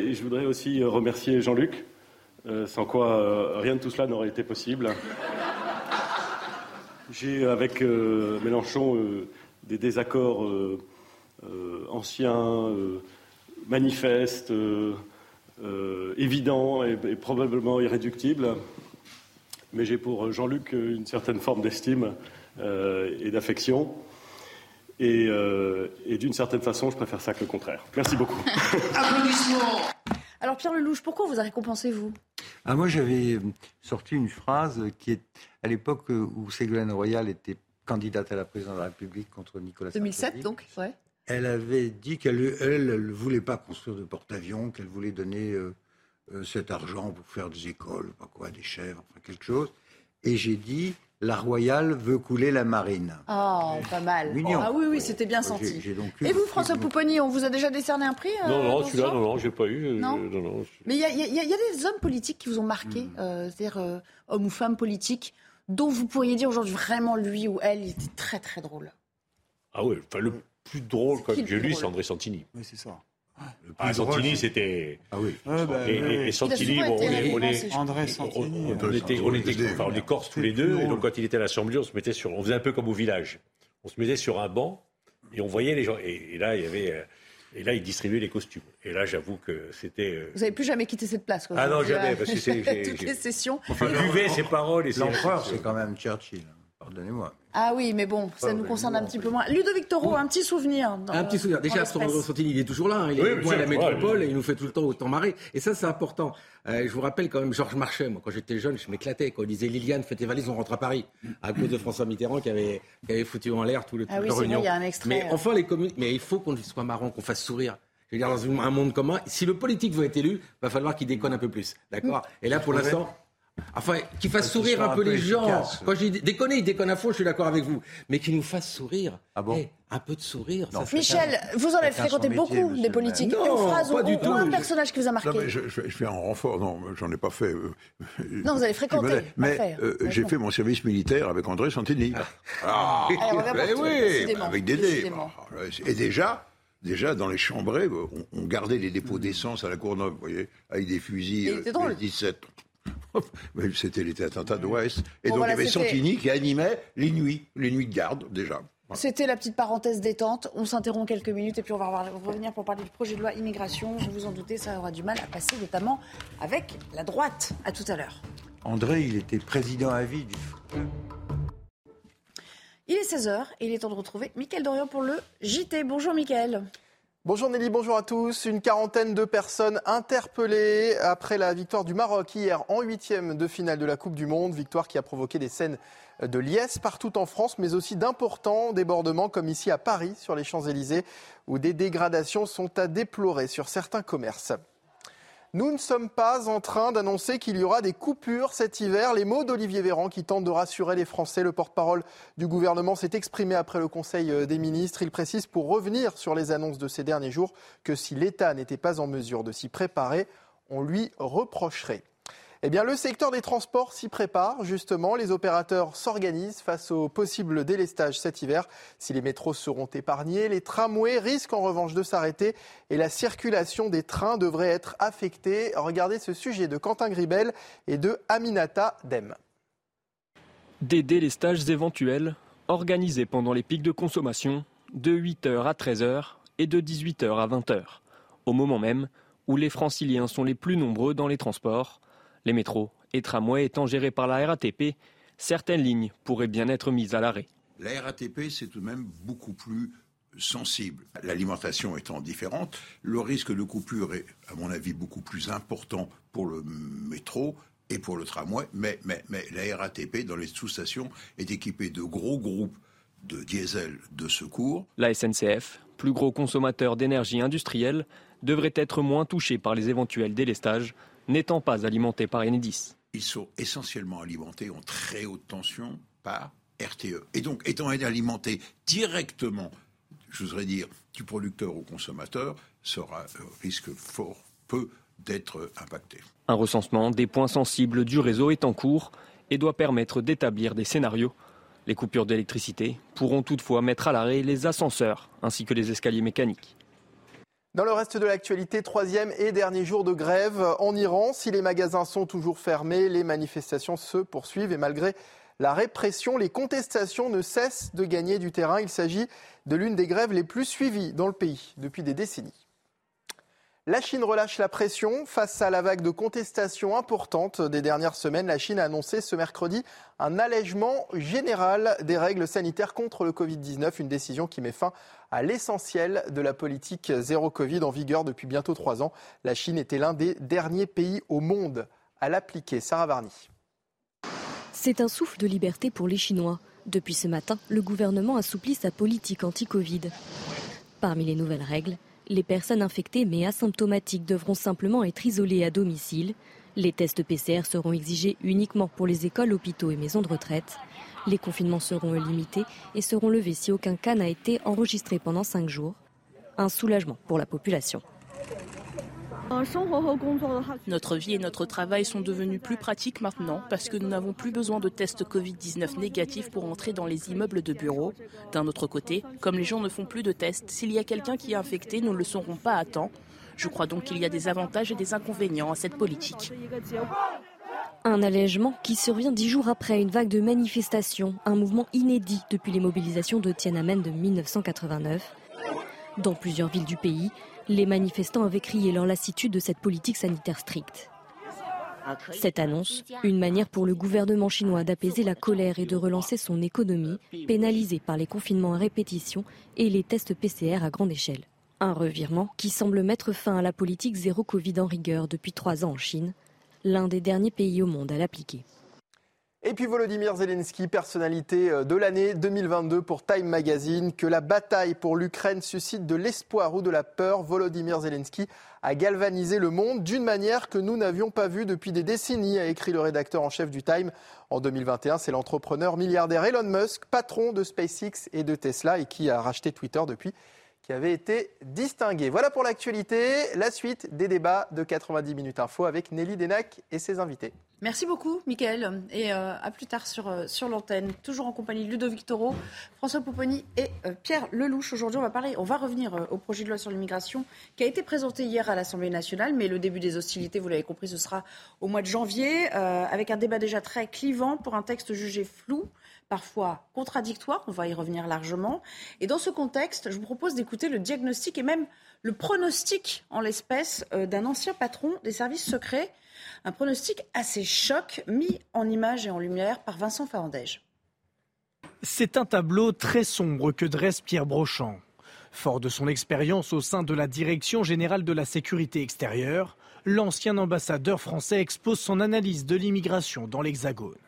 Et je voudrais aussi euh, remercier Jean-Luc, euh, sans quoi euh, rien de tout cela n'aurait été possible. J'ai avec Mélenchon des désaccords anciens, manifestes, évidents et, et, probablement irréductibles. Mais j'ai pour Jean-Luc une certaine forme d'estime et d'affection. Et, et d'une certaine façon, je préfère ça que le contraire. Merci beaucoup. Applaudissements alors Pierre Lelouch, pourquoi vous a récompensé, vous? Ah, Moi, j'avais sorti une phrase qui est à l'époque où Ségolène Royal était candidate à la présidence de la République contre Nicolas Sarkozy. 2007, donc, ouais. Elle avait dit qu'elle ne voulait pas construire de porte-avions, qu'elle voulait donner euh, euh, cet argent pour faire des écoles, pas quoi, des chèvres, enfin quelque chose. Et j'ai dit, la Royale veut couler la marine. Oh, pas mal. Ah oui, oui, c'était bien senti. Et vous, François Pouponi, on vous a déjà décerné un prix Non, non, celui-là, non, non, j'ai pas eu. Euh, non. Mais il y, a des hommes politiques qui vous ont marqué, hmm. euh, c'est-à-dire euh, hommes ou femmes politiques, dont vous pourriez dire aujourd'hui vraiment lui ou elle, il était très très drôle. Ah oui, enfin le plus drôle quand j'ai lu, c'est André Santini. Oui, c'est ça. Ah, Santini, c'était. Ah oui. et, Santini, bon, on est, André Santini. On, était, on était, enfin, on est corse tous les deux, et donc quand il était à l'Assemblée, on se mettait sur, on faisait un peu comme au village. On se mettait sur un banc et on voyait les gens. Et, là, il y avait. Euh, et là, il distribuait les costumes. Et là, j'avoue que c'était. Euh, Vous n'avez plus jamais quitté cette place, quoi. Ah non, jamais, parce que c'est. Toutes les sessions. On buvait ses paroles et L'empereur, c'est quand même Churchill. Pardonnez-moi. Ah oui, mais bon, ça nous concerne un petit peu moins. Ludovic Toro, un petit souvenir. un petit souvenir. Déjà, Santini, il est toujours là. Hein. Il est oui, à la métropole et il nous fait tout le temps autant marrer. Et ça, c'est important. Euh, je vous rappelle quand même Georges Marchais. Moi, quand j'étais jeune, je m'éclatais. Quand il disait Liliane, fais tes valises, on rentre à Paris. À cause de François Mitterrand qui avait, qui avait foutu en l'air tout le, ah oui, c'est il y a un extrait. Mais enfin, les communes. Mais il faut qu'on soit marrant, qu'on fasse sourire. Je veux dire, dans un monde commun, si le politique veut être élu, il va falloir qu'il déconne un peu plus. D'accord? Et là, pour l'instant. Enfin, qu'il fasse sourire un peu les gens. Quand je dis déconner, il déconne à fond, je suis d'accord avec vous. Mais qu'il nous fasse sourire. Ah bon eh, Un peu de sourire. Michel, vous en avez fréquenté beaucoup des politiques. Non, Une phrase pas ou, du tout. un personnage qui vous a marqué. Non, mais je, je, fais un renfort. Non, j'en ai pas fait. Euh, non, vous avez fréquenté. Mais euh, j'ai fait mon service militaire avec André Santini. Ah, ah oui, avec Dédé. Et déjà, Déjà, dans les chambrées, on, gardait les dépôts d'essence à la Courneuve, vous voyez, avec des fusils 17. C'était les attentats d'Ouest. Et donc, il y avait Santini qui animait les nuits, les nuits de garde, déjà. C'était la petite parenthèse détente. On s'interrompt quelques minutes et puis on va revenir pour parler du projet de loi immigration. Vous vous en doutez, ça aura du mal à passer, notamment avec la droite. À tout à l'heure. André, il était président à vie du Il est 16h et il est temps de retrouver Mickaël Dorian pour le JT. Bonjour Mickaël. Bonjour Nelly, bonjour à tous. Une quarantaine de personnes interpellées après la victoire du Maroc hier en huitième de finale de la Coupe du Monde. Victoire qui a provoqué des scènes de liesse partout en France, mais aussi d'importants débordements comme ici à Paris sur les Champs-Élysées où des dégradations sont à déplorer sur certains commerces. Nous ne sommes pas en train d'annoncer qu'il y aura des coupures cet hiver. Les mots d'Olivier Véran qui tente de rassurer les Français. Le porte-parole du gouvernement s'est exprimé après le Conseil euh, des ministres. Il précise pour revenir sur les annonces de ces derniers jours que si l'État n'était pas en mesure de s'y préparer, on lui reprocherait. Eh bien, le secteur des transports s'y prépare, justement. Les opérateurs s'organisent face au possible délestage cet hiver. Si les métros seront épargnés, les tramways risquent en revanche de s'arrêter et la circulation des trains devrait être affectée. Regardez ce sujet de Quentin Gribel et de Aminata Dem. Des délestages éventuels organisés pendant les pics de consommation de 8h à 13h et de 18h à 20h, au moment même où les franciliens sont les plus nombreux dans les transports les métros et tramways étant gérés par la RATP, certaines lignes pourraient bien être mises à l'arrêt. La RATP, c'est tout de même beaucoup plus sensible. L'alimentation étant différente, le risque de coupure est, à mon avis, beaucoup plus important pour le métro et pour le tramway, mais, mais, mais la RATP, dans les sous-stations, est équipée de gros groupes de diesel de secours. La SNCF, plus gros consommateur d'énergie industrielle, devrait être moins touchée par les éventuels délestages n'étant pas alimentés par Enedis. Ils sont essentiellement alimentés en très haute tension par RTE. Et donc, étant alimentés directement, je voudrais dire, du producteur au consommateur, sera euh, risque fort peu d'être impacté. Un recensement des points sensibles du réseau est en cours et doit permettre d'établir des scénarios. Les coupures d'électricité pourront toutefois mettre à l'arrêt les ascenseurs ainsi que les escaliers mécaniques. Dans le reste de l'actualité, troisième et dernier jour de grève en Iran. Si les magasins sont toujours fermés, les manifestations se poursuivent et malgré la répression, les contestations ne cessent de gagner du terrain. Il s'agit de l'une des grèves les plus suivies dans le pays depuis des décennies. La Chine relâche la pression face à la vague de contestation importante des dernières semaines. La Chine a annoncé ce mercredi un allègement général des règles sanitaires contre le Covid-19, une décision qui met fin à l'essentiel de la politique zéro Covid en vigueur depuis bientôt trois ans. La Chine était l'un des derniers pays au monde à l'appliquer. Sarah Varny. C'est un souffle de liberté pour les Chinois. Depuis ce matin, le gouvernement assouplit sa politique anti-Covid. Parmi les nouvelles règles, les personnes infectées mais asymptomatiques devront simplement être isolées à domicile. Les tests PCR seront exigés uniquement pour les écoles, hôpitaux et maisons de retraite. Les confinements seront limités et seront levés si aucun cas n'a été enregistré pendant cinq jours. Un soulagement pour la population. Notre vie et notre travail sont devenus plus pratiques maintenant parce que nous n'avons plus besoin de tests Covid-19 négatifs pour entrer dans les immeubles de bureaux. D'un autre côté, comme les gens ne font plus de tests, s'il y a quelqu'un qui est infecté, nous ne le saurons pas à temps. Je crois donc qu'il y a des avantages et des inconvénients à cette politique. Un allègement qui survient dix jours après une vague de manifestations, un mouvement inédit depuis les mobilisations de Tiananmen de 1989. Dans plusieurs villes du pays, les manifestants avaient crié leur lassitude de cette politique sanitaire stricte. Cette annonce, une manière pour le gouvernement chinois d'apaiser la colère et de relancer son économie, pénalisée par les confinements à répétition et les tests PCR à grande échelle. Un revirement qui semble mettre fin à la politique zéro Covid en rigueur depuis trois ans en Chine, l'un des derniers pays au monde à l'appliquer. Et puis Volodymyr Zelensky, personnalité euh, de l'année 2022 pour Time Magazine, que la bataille pour l'Ukraine suscite de l'espoir ou de la peur. Volodymyr Zelensky a galvanisé le monde d'une manière que nous n'avions pas vue depuis des décennies, a écrit le rédacteur en chef du Time. En 2021, c'est l'entrepreneur milliardaire Elon Musk, patron de SpaceX et de Tesla et qui a racheté Twitter depuis qui avait été distingué. Voilà pour l'actualité, la suite des débats de 90 minutes info avec Nelly Denac et ses invités. Merci beaucoup, Mickaël, et euh, à plus tard sur, euh, sur l'antenne. Toujours en compagnie de Ludovic Toro, François Pouponi et euh, Pierre Lelouch. Aujourd'hui, on va parler, on va revenir au projet de loi sur l'immigration qui a été présenté hier à l'Assemblée nationale, mais le début des hostilités, vous l'avez compris, ce sera au mois de janvier, avec un débat déjà très clivant pour un texte jugé flou parfois contradictoires, on va y revenir largement. Et dans ce contexte, je vous propose d'écouter le diagnostic et même le pronostic en l'espèce d'un ancien patron des services secrets, un pronostic assez choc mis en image et en lumière par Vincent Farandège. C'est un tableau très sombre que dresse Pierre Brochant. Fort de son expérience au sein de la Direction générale de la sécurité extérieure, l'ancien ambassadeur français expose son analyse de l'immigration dans l'Hexagone.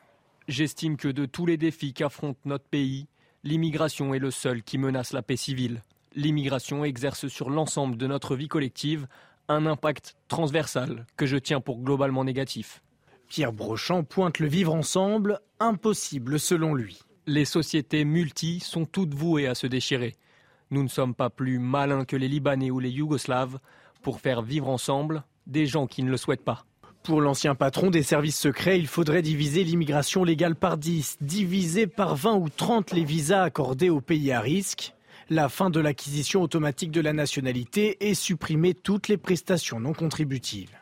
J'estime que de tous les défis qu'affronte notre pays, l'immigration est le seul qui menace la paix civile. L'immigration exerce sur l'ensemble de notre vie collective un impact transversal que je tiens pour globalement négatif. Pierre Brochant pointe le vivre ensemble, impossible selon lui. Les sociétés multi sont toutes vouées à se déchirer. Nous ne sommes pas plus malins que les Libanais ou les Yougoslaves pour faire vivre ensemble des gens qui ne le souhaitent pas. Pour l'ancien patron des services secrets, il faudrait diviser l'immigration légale par 10, diviser par 20 ou 30 les visas accordés aux pays à risque, la fin de l'acquisition automatique de la nationalité et supprimer toutes les prestations non contributives.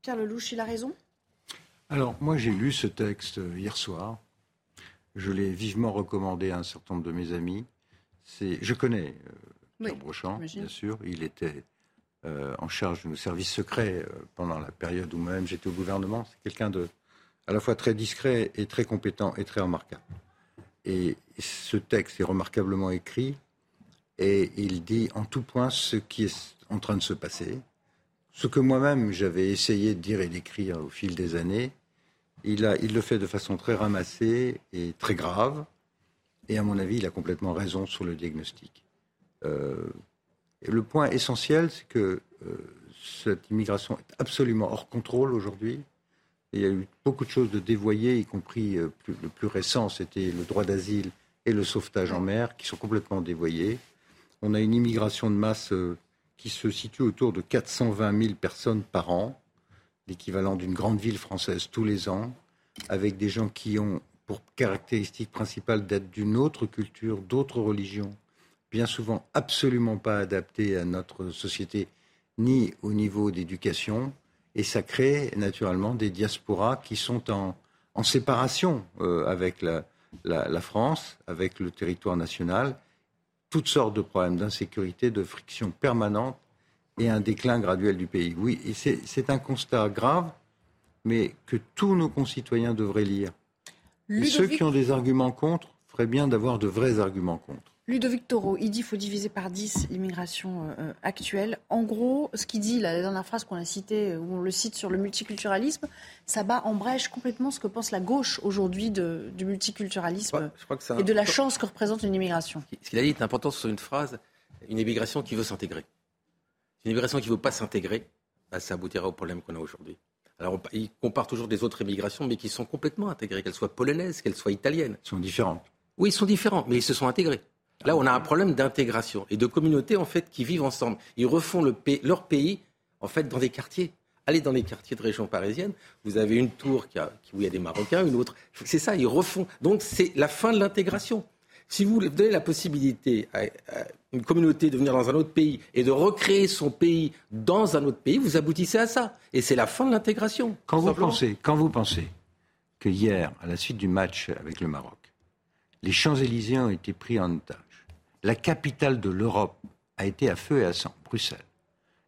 Pierre Lelouch, il a raison? Alors, moi j'ai lu ce texte hier soir. Je l'ai vivement recommandé à un certain nombre de mes amis. Je connais euh, Pierre Brochant, bien sûr. Il était euh, en charge de nos services secrets euh, pendant la période où moi-même j'étais au gouvernement. C'est quelqu'un de à la fois très discret et très compétent et très remarquable. Et ce texte est remarquablement écrit et il dit en tout point ce qui est en train de se passer. Ce que moi-même j'avais essayé de dire et d'écrire au fil des années, il, a, il le fait de façon très ramassée et très grave. Et à mon avis, il a complètement raison sur le diagnostic. Euh, le point essentiel, c'est que euh, cette immigration est absolument hors contrôle aujourd'hui. Il y a eu beaucoup de choses de dévoyées, y compris euh, le plus récent, c'était le droit d'asile et le sauvetage en mer, qui sont complètement dévoyés. On a une immigration de masse euh, qui se situe autour de 420 000 personnes par an, l'équivalent d'une grande ville française tous les ans, avec des gens qui ont pour caractéristique principale d'être d'une autre culture, d'autres religions, bien souvent absolument pas adapté à notre société ni au niveau d'éducation. Et ça crée naturellement des diasporas qui sont en, en séparation euh, avec la, la, France, avec le territoire national. Toutes sortes de problèmes d'insécurité, de friction permanente et un déclin graduel du pays. Oui, c'est un constat grave, mais que tous nos concitoyens devraient lire. ceux qui ont des arguments contre feraient bien d'avoir de vrais arguments contre. Ludovic Toro, il dit qu'il faut diviser par 10 l'immigration euh, actuelle. En gros, ce qu'il dit, la dernière phrase qu'on a citée, où on le cite sur le multiculturalisme, ça bat en brèche complètement ce que pense la gauche aujourd'hui du multiculturalisme et de la chance que représente une immigration. Ce qu'il a dit est important sur une phrase, une immigration qui veut s'intégrer. Une immigration qui ne veut pas s'intégrer, bah, ça aboutira au problème qu'on a aujourd'hui. Alors, il compare toujours des autres immigrations, mais qui sont complètement intégrées, qu'elles soient polonaises, qu'elles soient italiennes. Elles sont différentes. Oui, ils sont différents, mais ils se sont intégrés. Là, on a un problème d'intégration et de communautés en fait qui vivent ensemble. Ils refont leur pays en fait dans des quartiers. Allez dans les quartiers de région parisienne, vous avez une tour qui où il y a des Marocains, une autre. C'est ça, ils refont. Donc c'est la fin de l'intégration. Si vous donnez la possibilité à, une communauté de venir dans un autre pays et de recréer son pays dans un autre pays, vous aboutissez à ça. Et c'est la fin de l'intégration. Quand vous pensez, quand vous pensez que hier, à la suite du match avec le Maroc, les Champs-Élysées ont été pris en otage la capitale de l'Europe a été à feu et à sang, Bruxelles.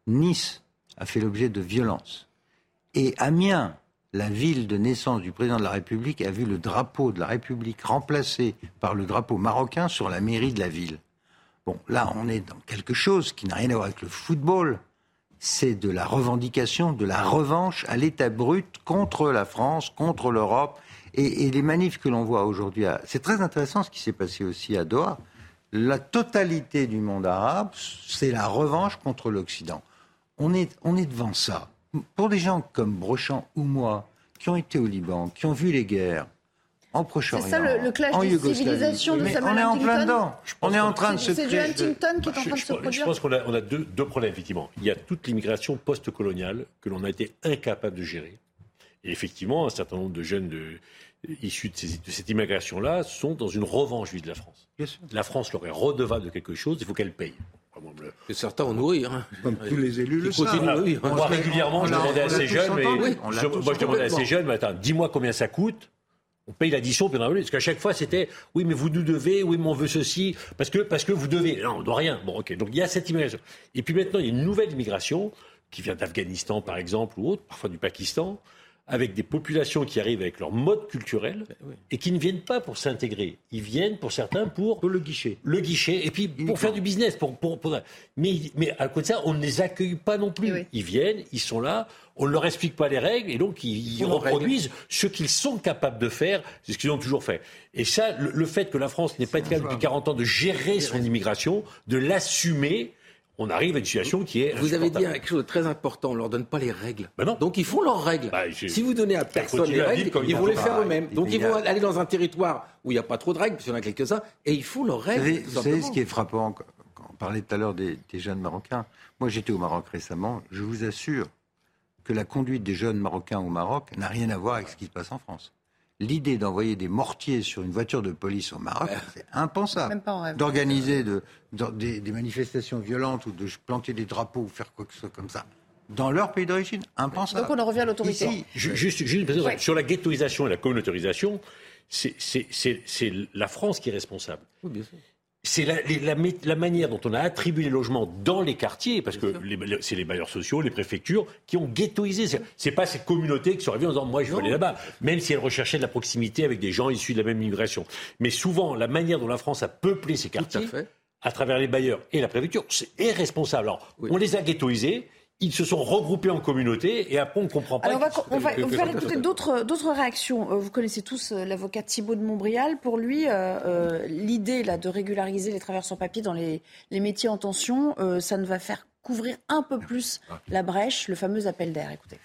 Nice a fait l'objet de violences. Et Amiens, la ville de naissance du président de la République, a vu le drapeau de la République remplacé par le drapeau marocain sur la mairie de la ville. Bon, là, on est dans quelque chose qui n'a rien à voir avec le football. C'est de la revendication, de la revanche à l'état brut contre la France, contre l'Europe. Et, les manifs que l'on voit aujourd'hui, c'est très intéressant ce qui s'est passé aussi à Doha la totalité du monde arabe, c'est la revanche contre l'Occident. On est, on est devant ça. Pour des gens comme Brochamp ou moi, qui ont été au Liban, qui ont vu les guerres, en Proche-Orient, C'est ça le, clash des civilisations de Samuel On est en plein dedans. On est en train de se C'est du Huntington qui est en train de se produire. Je pense qu'on a, on a deux, deux, problèmes, effectivement. Il y a toute l'immigration post-coloniale que l'on a été incapable de gérer. Et effectivement, un certain nombre de jeunes de, issus de, cette immigration-là sont dans une revanche vis de la France. La France leur est redevable de quelque chose, il faut qu'elle paye. Et certains ont nourri. Hein. Comme tous les élus le savent. Moi, régulièrement, je demandais à ces jeunes, mais, je, moi, je demandais à ces jeunes, mais attends, dis-moi combien ça coûte. On paye l'addition, puis on Parce qu'à chaque fois, c'était, oui, mais vous nous devez, oui, mais on veut ceci, parce que, parce que vous devez. Non, on ne doit rien. Bon, ok. Donc, il y a cette immigration. Et puis maintenant, il y a une nouvelle immigration, qui vient d'Afghanistan, par exemple, ou autre, parfois du Pakistan, avec des populations qui arrivent avec leur mode culturel ben et qui ne viennent pas pour s'intégrer. Ils viennent pour certains pour, pour le guichet. Le guichet et puis pour faire du business. Pour, pour, Mais, mais à côté de ça, on ne les accueille pas non plus. Ils viennent, ils sont là, on ne leur explique pas les règles et donc ils, reproduisent ce qu'ils sont capables de faire, c'est ce qu'ils ont toujours fait. Et ça, le, le fait que la France n'ait pas été capable depuis 40 ans de gérer son immigration, de l'assumer, on arrive à une situation qui est. Vous avez dit quelque chose de très important, on ne leur donne pas les règles. Ben non. Donc ils font leurs règles. Bah, si vous donnez à personne les règles, ils vont les faire eux-mêmes. Donc ils vont aller dans un territoire où il n'y a pas trop de règles, parce qu'il y en a quelques-uns, et ils font leurs règles. Vous savez, ce qui est frappant, quand on parlait tout à l'heure des, des jeunes Marocains, moi j'étais au Maroc récemment, je vous assure que la conduite des jeunes Marocains au Maroc n'a rien à voir avec ce qui se passe en France l'idée d'envoyer des mortiers sur une voiture de police au Maroc, c'est impensable. D'organiser de, des, manifestations violentes ou de planter des drapeaux ou faire quoi que ce soit comme ça. Dans leur pays d'origine, impensable. Donc on en revient à l'autorité. Juste, juste sur la ghettoisation et la communautarisation, c'est la France qui est responsable. Oui, bien sûr c'est la, manière dont on a attribué les logements dans les quartiers, parce que c'est les bailleurs sociaux, les préfectures, qui ont ghettoisé. C'est pas ces communautés qui sont arrivées en disant moi je veux aller là-bas, même si elles recherchaient de la proximité avec des gens issus de la même migration. Mais souvent, la manière dont la France a peuplé ces quartiers, à, travers les bailleurs et la préfecture, c'est irresponsable. Alors, on les a ghettoisés ils se sont regroupés en communauté et après on ne comprend pas. Alors on va, on va, écouter d'autres réactions. Euh, vous connaissez tous euh, l'avocat Thibault de Montbrial. Pour lui, euh, l'idée là de régulariser les travailleurs sans papier dans les, les métiers en tension, ça ne va faire couvrir un peu plus la brèche, le fameux appel d'air. Écoutez.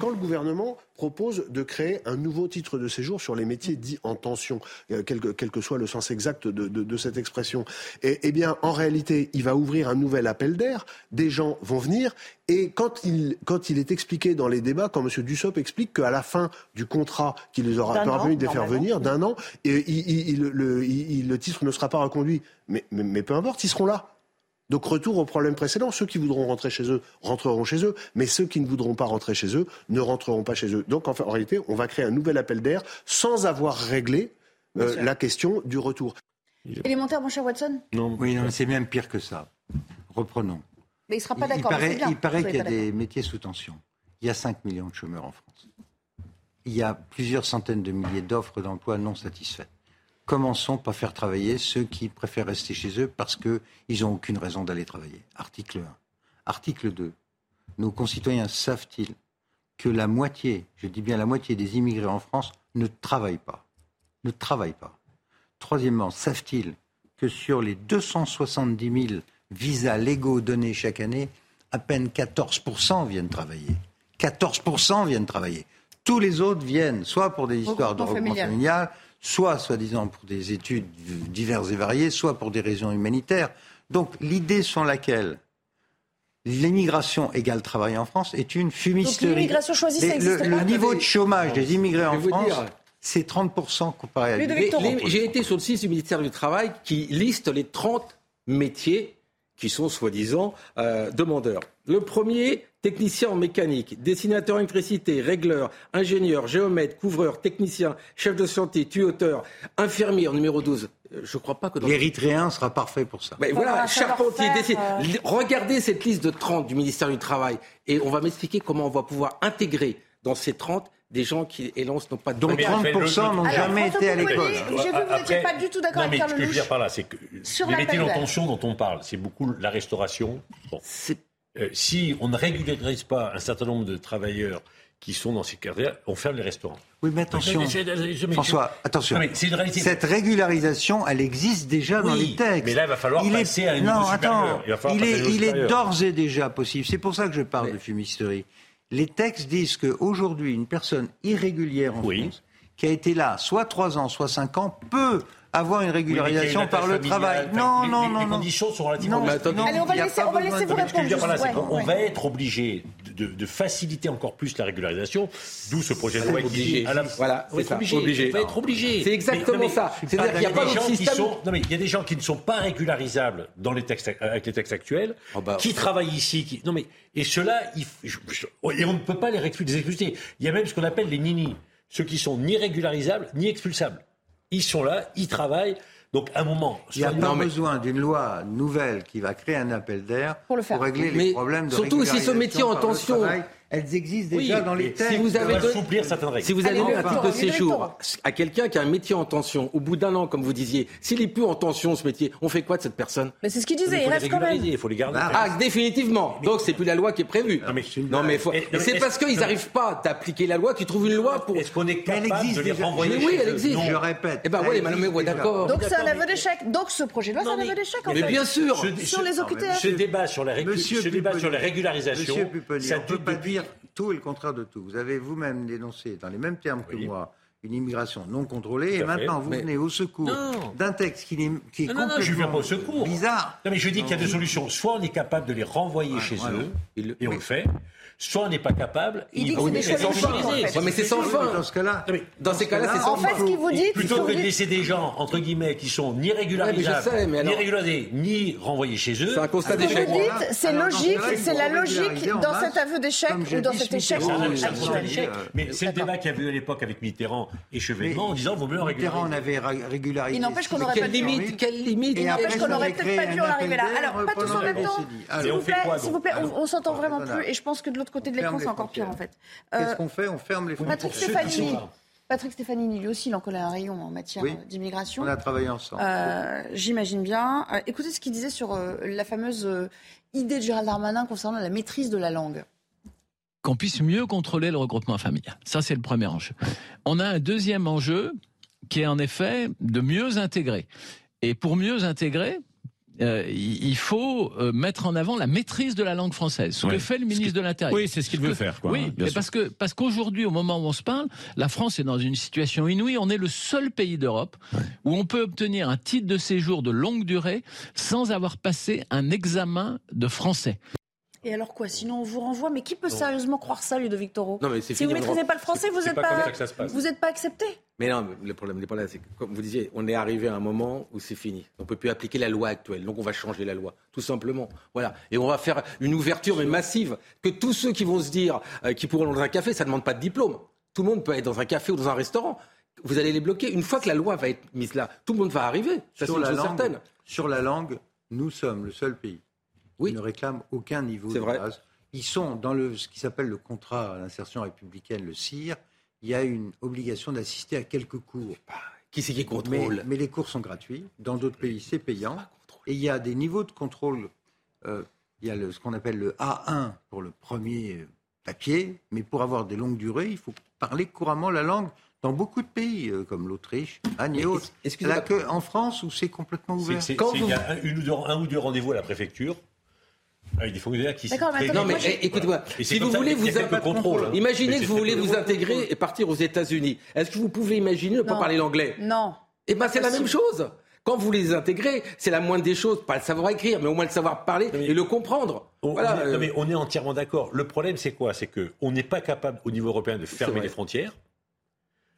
Quand le gouvernement propose de créer un nouveau titre de séjour sur les métiers dits en tension, euh, quel que, soit le sens exact de, cette expression, eh bien, en réalité, il va ouvrir un nouvel appel d'air, des gens vont venir, et quand il, quand il est expliqué dans les débats, quand M. Dussopt explique qu'à la fin du contrat qui les aura permis de les faire venir, d'un an, et, il, le, le, titre ne sera pas reconduit, mais, mais peu importe, ils seront là. Donc retour au problème précédent, ceux qui voudront rentrer chez eux rentreront chez eux, mais ceux qui ne voudront pas rentrer chez eux ne rentreront pas chez eux. Donc en, réalité, on va créer un nouvel appel d'air sans avoir réglé euh, la question du retour. Élémentaire, mon cher Watson? Non, oui, c'est même pire que ça. Reprenons. Mais il ne sera pas d'accord. Il paraît, qu'il y a des métiers sous tension. Il y a 5 millions de chômeurs en France. Il y a plusieurs centaines de milliers d'offres d'emploi non satisfaites. Commençons par faire travailler ceux qui préfèrent rester chez eux parce qu'ils n'ont aucune raison d'aller travailler. Article 1. Article 2. Nos concitoyens savent-ils que la moitié, je dis bien la moitié des immigrés en France ne travaillent pas? Ne travaillent pas. Troisièmement, savent-ils que sur les 270 000 visas légaux donnés chaque année, à peine 14% viennent travailler? 14% viennent travailler. Tous les autres viennent soit pour des histoires de regroupement familial, soit soi-disant pour des études diverses et variées, soit pour des raisons humanitaires. Donc l'idée sur laquelle l'immigration égale travail en France est une fumisterie. Donc l'immigration choisie, ça le, le niveau de chômage des immigrés en France, c'est 30% comparé à J'ai été sur le site du ministère du Travail qui liste les 30 métiers qui sont soi-disant euh, demandeurs. Le premier, technicien en mécanique, dessinateur électricité, régleur, ingénieur, géomètre, couvreur, technicien, chef de santé, tuyauteur, infirmier en numéro 12. Euh, je ne crois pas que dans... L'érythréen sera parfait pour ça. Mais voilà, charpentier, euh, Regardez cette liste de 30 du ministère du Travail et on va m'expliquer comment on va pouvoir intégrer dans ces 30 des gens qui, hélas, n'ont pas de... Donc 30% n'ont jamais été à l'école. J'ai vu que vous n'étiez pas du tout d'accord avec Carl Ce que je veux dire par là, c'est que les métiers en tension dont on parle, c'est beaucoup la restauration. Bon. Euh, si on ne régularise pas un certain nombre de travailleurs qui sont dans ces carrières, on ferme les restaurants. Oui, mais attention, François, attention. Cette régularisation, elle existe déjà dans les textes. Mais là, il va falloir passer à un non, attends, il, est, il est d'ores et déjà possible. C'est pour ça que je parle de fumisterie les textes disent qu'aujourd'hui, une personne irrégulière en France, qui a été là soit 3 ans, soit 5 ans, peut avoir une régularisation par le travail. Non, non, non. Les conditions sont relativement... Non, Allez, on va laisser, on va laisser vous répondre. on va être obligé de, faciliter encore plus la régularisation, d'où ce projet de loi qui Voilà, c'est ça. Obligé. On va être obligé. C'est exactement ça. C'est-à-dire qu'il n'y a, pas de système... Non, mais il y a des gens qui ne sont pas régularisables dans les textes, avec les textes actuels, oh, bah, qui travaillent ici, qui... Non, mais... Et ceux-là, et on ne peut pas les expulser. Il y a même ce qu'on appelle les nini, ceux qui sont ni régularisables, ni expulsables. Ils sont là, ils travaillent. Donc, à un moment. Il n'y a pas besoin d'une loi nouvelle qui va créer un appel d'air pour, régler les problèmes de Surtout si ce métier en tension elles existent déjà dans les textes. Si vous avez, si vous avez un titre de séjour à quelqu'un qui a un métier en tension, au bout d'un an, comme vous disiez, s'il est plus en tension ce métier, on fait quoi de cette personne Mais c'est ce qu'il disait, il, reste quand même. Il faut les garder. Ah, définitivement. Donc c'est plus la loi qui est prévue. Non mais, c'est parce qu'ils n'arrivent pas d'appliquer la loi qu'ils trouvent une loi pour. Est-ce qu'on est capable de les renvoyer Oui, elle existe. Je répète. Eh ben oui, mais d'accord. Donc c'est un aveu d'échec. Donc ce projet de loi, c'est un aveu d'échec en fait. Mais bien sûr. Sur les OQTF. Ce débat sur la régularisation, ça ne peut pas dire tout et le contraire de tout. Vous avez vous-même dénoncé, dans les mêmes termes que moi, une immigration non contrôlée, et maintenant vous venez au secours d'un texte qui, est, qui est non, complètement non, je viens pas au secours. bizarre. Non, mais je dis qu'il y a deux solutions. Soit on est capable de les renvoyer chez eux, et on le fait, soit on n'est pas capable. Il, dit que c'est sans fin. mais c'est sans fin. Dans ce cas-là. Dans ces cas-là, c'est sans fin. En fait, ce qu'il vous dit, plutôt que de laisser des gens entre guillemets qui sont ni régularisables, ni régularisés, ni renvoyés chez eux. C'est un constat d'échec. Vous dites, c'est logique, c'est la logique dans cet aveu d'échec ou dans cet échec actuel. Mais c'est le débat qu'il y a eu à l'époque avec Mitterrand et Chevènement en disant vaut mieux régulariser. Mitterrand, on avait régularisé. Il n'empêche qu'on n'aurait pas limite, quelle limite Il n'empêche qu'on n'aurait peut-être pas dû en arriver là. Alors, pas tous en même temps. S'il vous plaît, on s'entend vraiment plus. Et je pense que de l'autre côté de l'écran, c'est encore pire en fait. Qu'est-ce euh, qu'on fait On ferme les frontières. Patrick Stefanini. Patrick Stefanini, lui aussi, il en connaît un rayon en matière d'immigration. On a travaillé ensemble. Euh, j'imagine bien. Euh, écoutez ce qu'il disait sur la fameuse idée de Gérald Darmanin concernant la maîtrise de la langue qu'on puisse mieux contrôler le regroupement familial. Ça, c'est le premier enjeu. On a un deuxième enjeu qui est en effet de mieux intégrer. Et pour mieux intégrer, euh, il faut euh, mettre en avant la maîtrise de la langue française, ce que fait le ministre de l'Intérieur. Oui, c'est ce qu'il veut faire. Quoi, oui, parce que parce qu'aujourd'hui, au moment où on se parle, la France est dans une situation inouïe. On est le seul pays d'Europe où on peut obtenir un titre de séjour de longue durée sans avoir passé un examen de français. Et alors quoi Sinon on vous renvoie Mais qui peut sérieusement croire ça, Ludovic Toro Si vous ne maîtrisez pas le français, vous n'êtes pas, vous n'êtes pas accepté. Mais non, le problème n'est pas là. C'est que, comme vous disiez, on est arrivé à un moment où c'est fini. On ne peut plus appliquer la loi actuelle. Donc on va changer la loi, tout simplement. Voilà. Et on va faire une ouverture mais massive. Que tous ceux qui vont se dire euh, qu'ils pourront dans un café, ça ne demande pas de diplôme. Tout le monde peut être dans un café ou dans un restaurant. Vous allez les bloquer. Une fois que la loi va être mise là, tout le monde va arriver. Ça, c'est une chose certaine. Sur la langue, nous sommes le seul pays oui. ils ne réclament aucun niveau de vrai. base. Ils sont dans le, ce qui s'appelle le contrat d'insertion républicaine, le CIR, il y a une obligation d'assister à quelques cours. Qui c'est qui contrôle mais, les cours sont gratuits. Dans d'autres pays, c'est payant. Et il y a des niveaux de contrôle. Euh, il y a le, ce qu'on appelle le A1 pour le premier papier, mais pour avoir des longues durées, il faut parler couramment la langue dans beaucoup de pays, euh, comme l'Autriche, Anne et autres. Là que en France, où c'est complètement ouvert. C'est, Il y a un, une ou deux, un ou deux rendez-vous à la préfecture. Avec des fonctionnaires qui D'accord, mais Non, mais eh, écoutez-moi, si vous voulez vous contrôle, hein. imaginez que vous voulez vous intégrer et partir aux États-Unis. Est-ce que vous pouvez imaginer ne pas parler l'anglais Non. Eh ben, c'est la même chose. Quand vous les intégrez, c'est la moindre des choses, pas le savoir écrire, mais au moins le savoir parler et le comprendre. On, voilà. on est, non, mais on est entièrement d'accord. Le problème, c'est quoi? C'est qu'on n'est pas capable, au niveau européen, de fermer les frontières.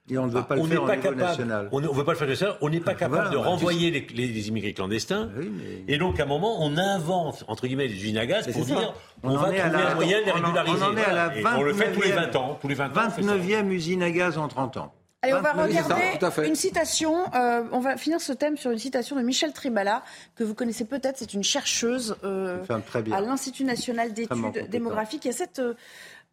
Et on ne veut pas Ah, le on faire pas niveau capable, national. On ne veut pas le faire national. On n'est pas capable Voilà, de bah, renvoyer les, les, les immigrés clandestins. Oui, mais- Et donc, à un moment, on invente, entre guillemets, des usines à gaz pour dire On on, en va est à trouver la- un moyen de les on en- régulariser. on en est à la Voilà. Et on le fait tous les 29e 20 ans. Tous les 20 ans, on fait ça. 29e usine à gaz en 30 ans. Allez, on va 29e. ça, regarder une citation. euh, on va finir ce thème sur une citation de Michel Tribala, que vous connaissez peut-être. C'est une chercheuse euh, Enfin, très bien. à l'Institut national d'études démographiques. Il y a cette, euh,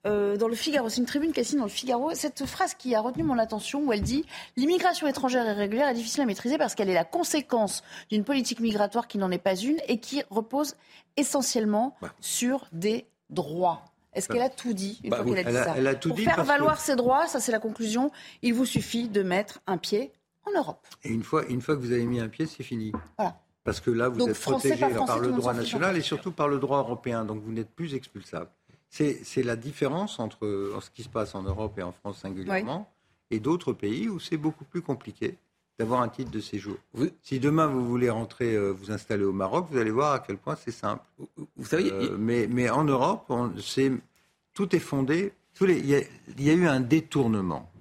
euh, dans le Figaro, c'est une tribune qu'elle signe dans le Figaro, cette phrase qui a retenu mon attention où elle dit L'immigration étrangère irrégulière est difficile à maîtriser parce qu'elle est la conséquence d'une politique migratoire qui n'en est pas une et qui repose essentiellement sur des droits. Est-ce Bah, qu'elle a tout dit une bah fois oui. qu'elle a dit Elle a- ça elle a tout Pour dit faire parce valoir que- ses droits, ça c'est la conclusion, il vous suffit de mettre un pied en Europe. Et une fois, une fois que vous avez mis un pied, c'est fini. Voilà. Parce que là, vous Donc, êtes français, protégé français, par le droit national et surtout par le droit européen. Donc, vous n'êtes plus expulsable. C'est la différence entre ce qui se passe en Europe et en France singulièrement et d'autres pays où c'est beaucoup plus compliqué d'avoir un titre de séjour. Si demain vous voulez rentrer, euh, vous installer au Maroc, vous allez voir à quel point c'est simple. Vous savez, Euh, mais, mais en Europe, on- tout est fondé. tous les- Il y, a, il y a eu un détournement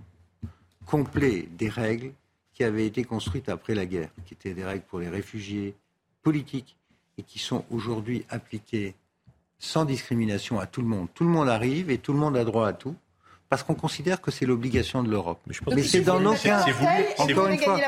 complet des règles qui avaient été construites après la guerre, qui étaient des règles pour les réfugiés politiques et qui sont aujourd'hui appliquées sans discrimination à tout le monde. Tout le monde arrive et tout le monde a droit à tout. Parce qu'on considère que c'est l'obligation de l'Europe. Mais, c'est dans aucun, encore une fois,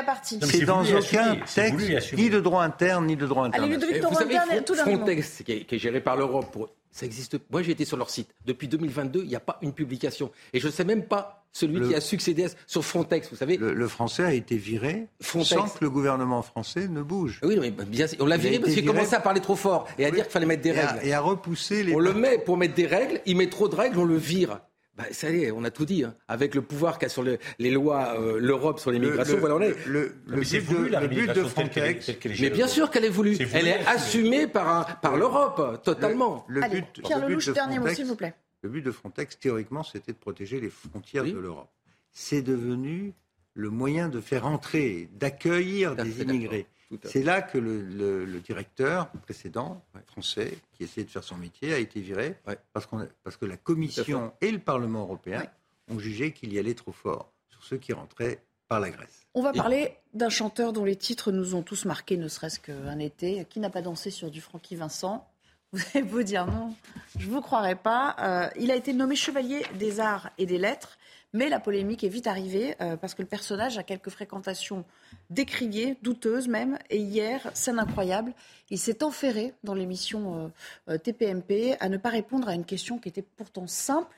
c'est dans aucun texte, ni de droit interne, ni de droit. Ludovic Et vous savez. Frontex, qui est, qui est géré par l'Europe, pour- ça existe. Moi, j'ai été sur leur site. Depuis 2022, il n'y a pas une publication. Et je ne sais même pas celui Le- qui a succédé à- sur Frontex, vous savez. Le, le français a été viré Frontex. sans que le gouvernement français ne bouge. Oui, mais bien, sûr, on l'a viré parce qu'il viré. commençait à parler trop fort et à dire qu'il fallait mettre des Et à- règles. et à repousser les. On le met pour mettre des règles, il met trop de règles, on le vire. Bah, ça y est, on a tout dit. hein. Avec le pouvoir qu'a sur le- les lois euh, l'Europe sur l'immigration, voilà, on est. le- le Mais de- la le but de Frontex- est Mais bien sûr qu'elle est voulue. Voulu, Elle est assumé. assumée par, un- par l'Europe, totalement. Le Allez, but, Pierre Lelouch, de dernier mot, Frontex- s'il vous plaît. Le but de Frontex, théoriquement, c'était de protéger les frontières Oui. de l'Europe. C'est devenu le moyen de faire entrer, d'accueillir des immigrés. C'est là que le, le- le directeur précédent, français, qui essayait de faire son métier, a été viré Ouais. parce, qu'on a- parce que la Commission et le Parlement européen ont jugé qu'il y allait trop fort sur ceux qui rentraient par la Grèce. On va parler d'un chanteur dont les titres nous ont tous marqués, ne serait-ce qu'un été. Qui n'a pas dansé sur du Francky Vincent Vous allez vous dire non, je ne vous croirais pas. Euh, il a été nommé chevalier des arts et des lettres, mais la polémique est vite arrivée euh, parce que le personnage a quelques fréquentations décriées, douteuses même. Et hier, scène incroyable, il s'est enferré dans l'émission euh, euh, TPMP à ne pas répondre à une question qui était pourtant simple.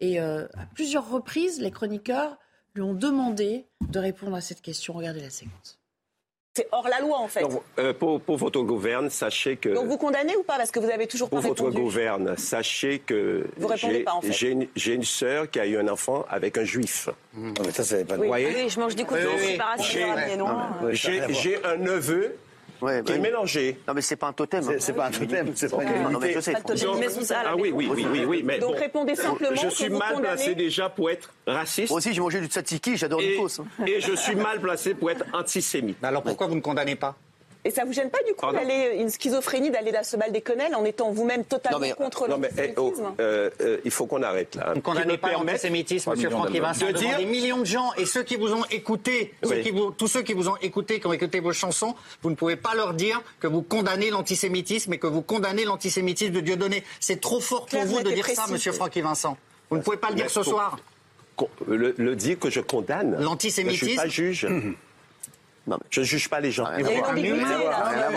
Et à plusieurs reprises, les chroniqueurs lui ont demandé de répondre à cette question. Regardez la séquence. C'est hors la loi en fait. Donc, euh, pour, pour votre gouverne, sachez que. Donc vous condamnez ou pas? Parce que vous avez toujours pour pas votre répondu. gouverne, sachez que Vous répondez j'ai pas, en fait. j'ai une, sœur qui a eu un enfant avec un juif. ça, c'est pas Oui, Vous voyez oui, je mange du coton, je suis pas raciste, J'ai- mais non. J'ai j'ai un neveu qui est mélangé. Non, mais c'est pas un totem. C'est- c'est pas un totem, c'est pas une Non, mais je sais. Ah oui, oui, oui, oui, oui, mais Donc répondez simplement Je suis mal placé déjà pour être raciste. Moi aussi, j'ai mangé du tzatziki, j'adore les fausses. et je suis mal placé pour être antisémite. alors pourquoi vous ne condamnez pas? Et ça vous gêne pas du coup Pardon d'aller une schizophrénie d'aller à se bal des quenelles en étant vous-même totalement contre non, mais, eh, oh, l'antisémitisme euh, euh, il faut qu'on arrête là. Vous ne condamnez pas l'antisémitisme, monsieur Francky Vincent, de dire des millions de gens et ceux qui vous ont écouté, ceux Oui. qui vous- tous ceux qui vous ont écouté, qui ont écouté vos chansons, vous ne pouvez pas leur dire que vous condamnez l'antisémitisme et que vous condamnez l'antisémitisme de Dieudonné. C'est trop fort pour Claire, vous de dire ça, monsieur Francky Vincent. Vous ne pouvez pas le dire Mais ce pour- soir. Le, le dire que je condamne. L'antisémitisme. Je ne suis pas juge. Je ne juge pas les gens. Il y a une ambiguïté, là.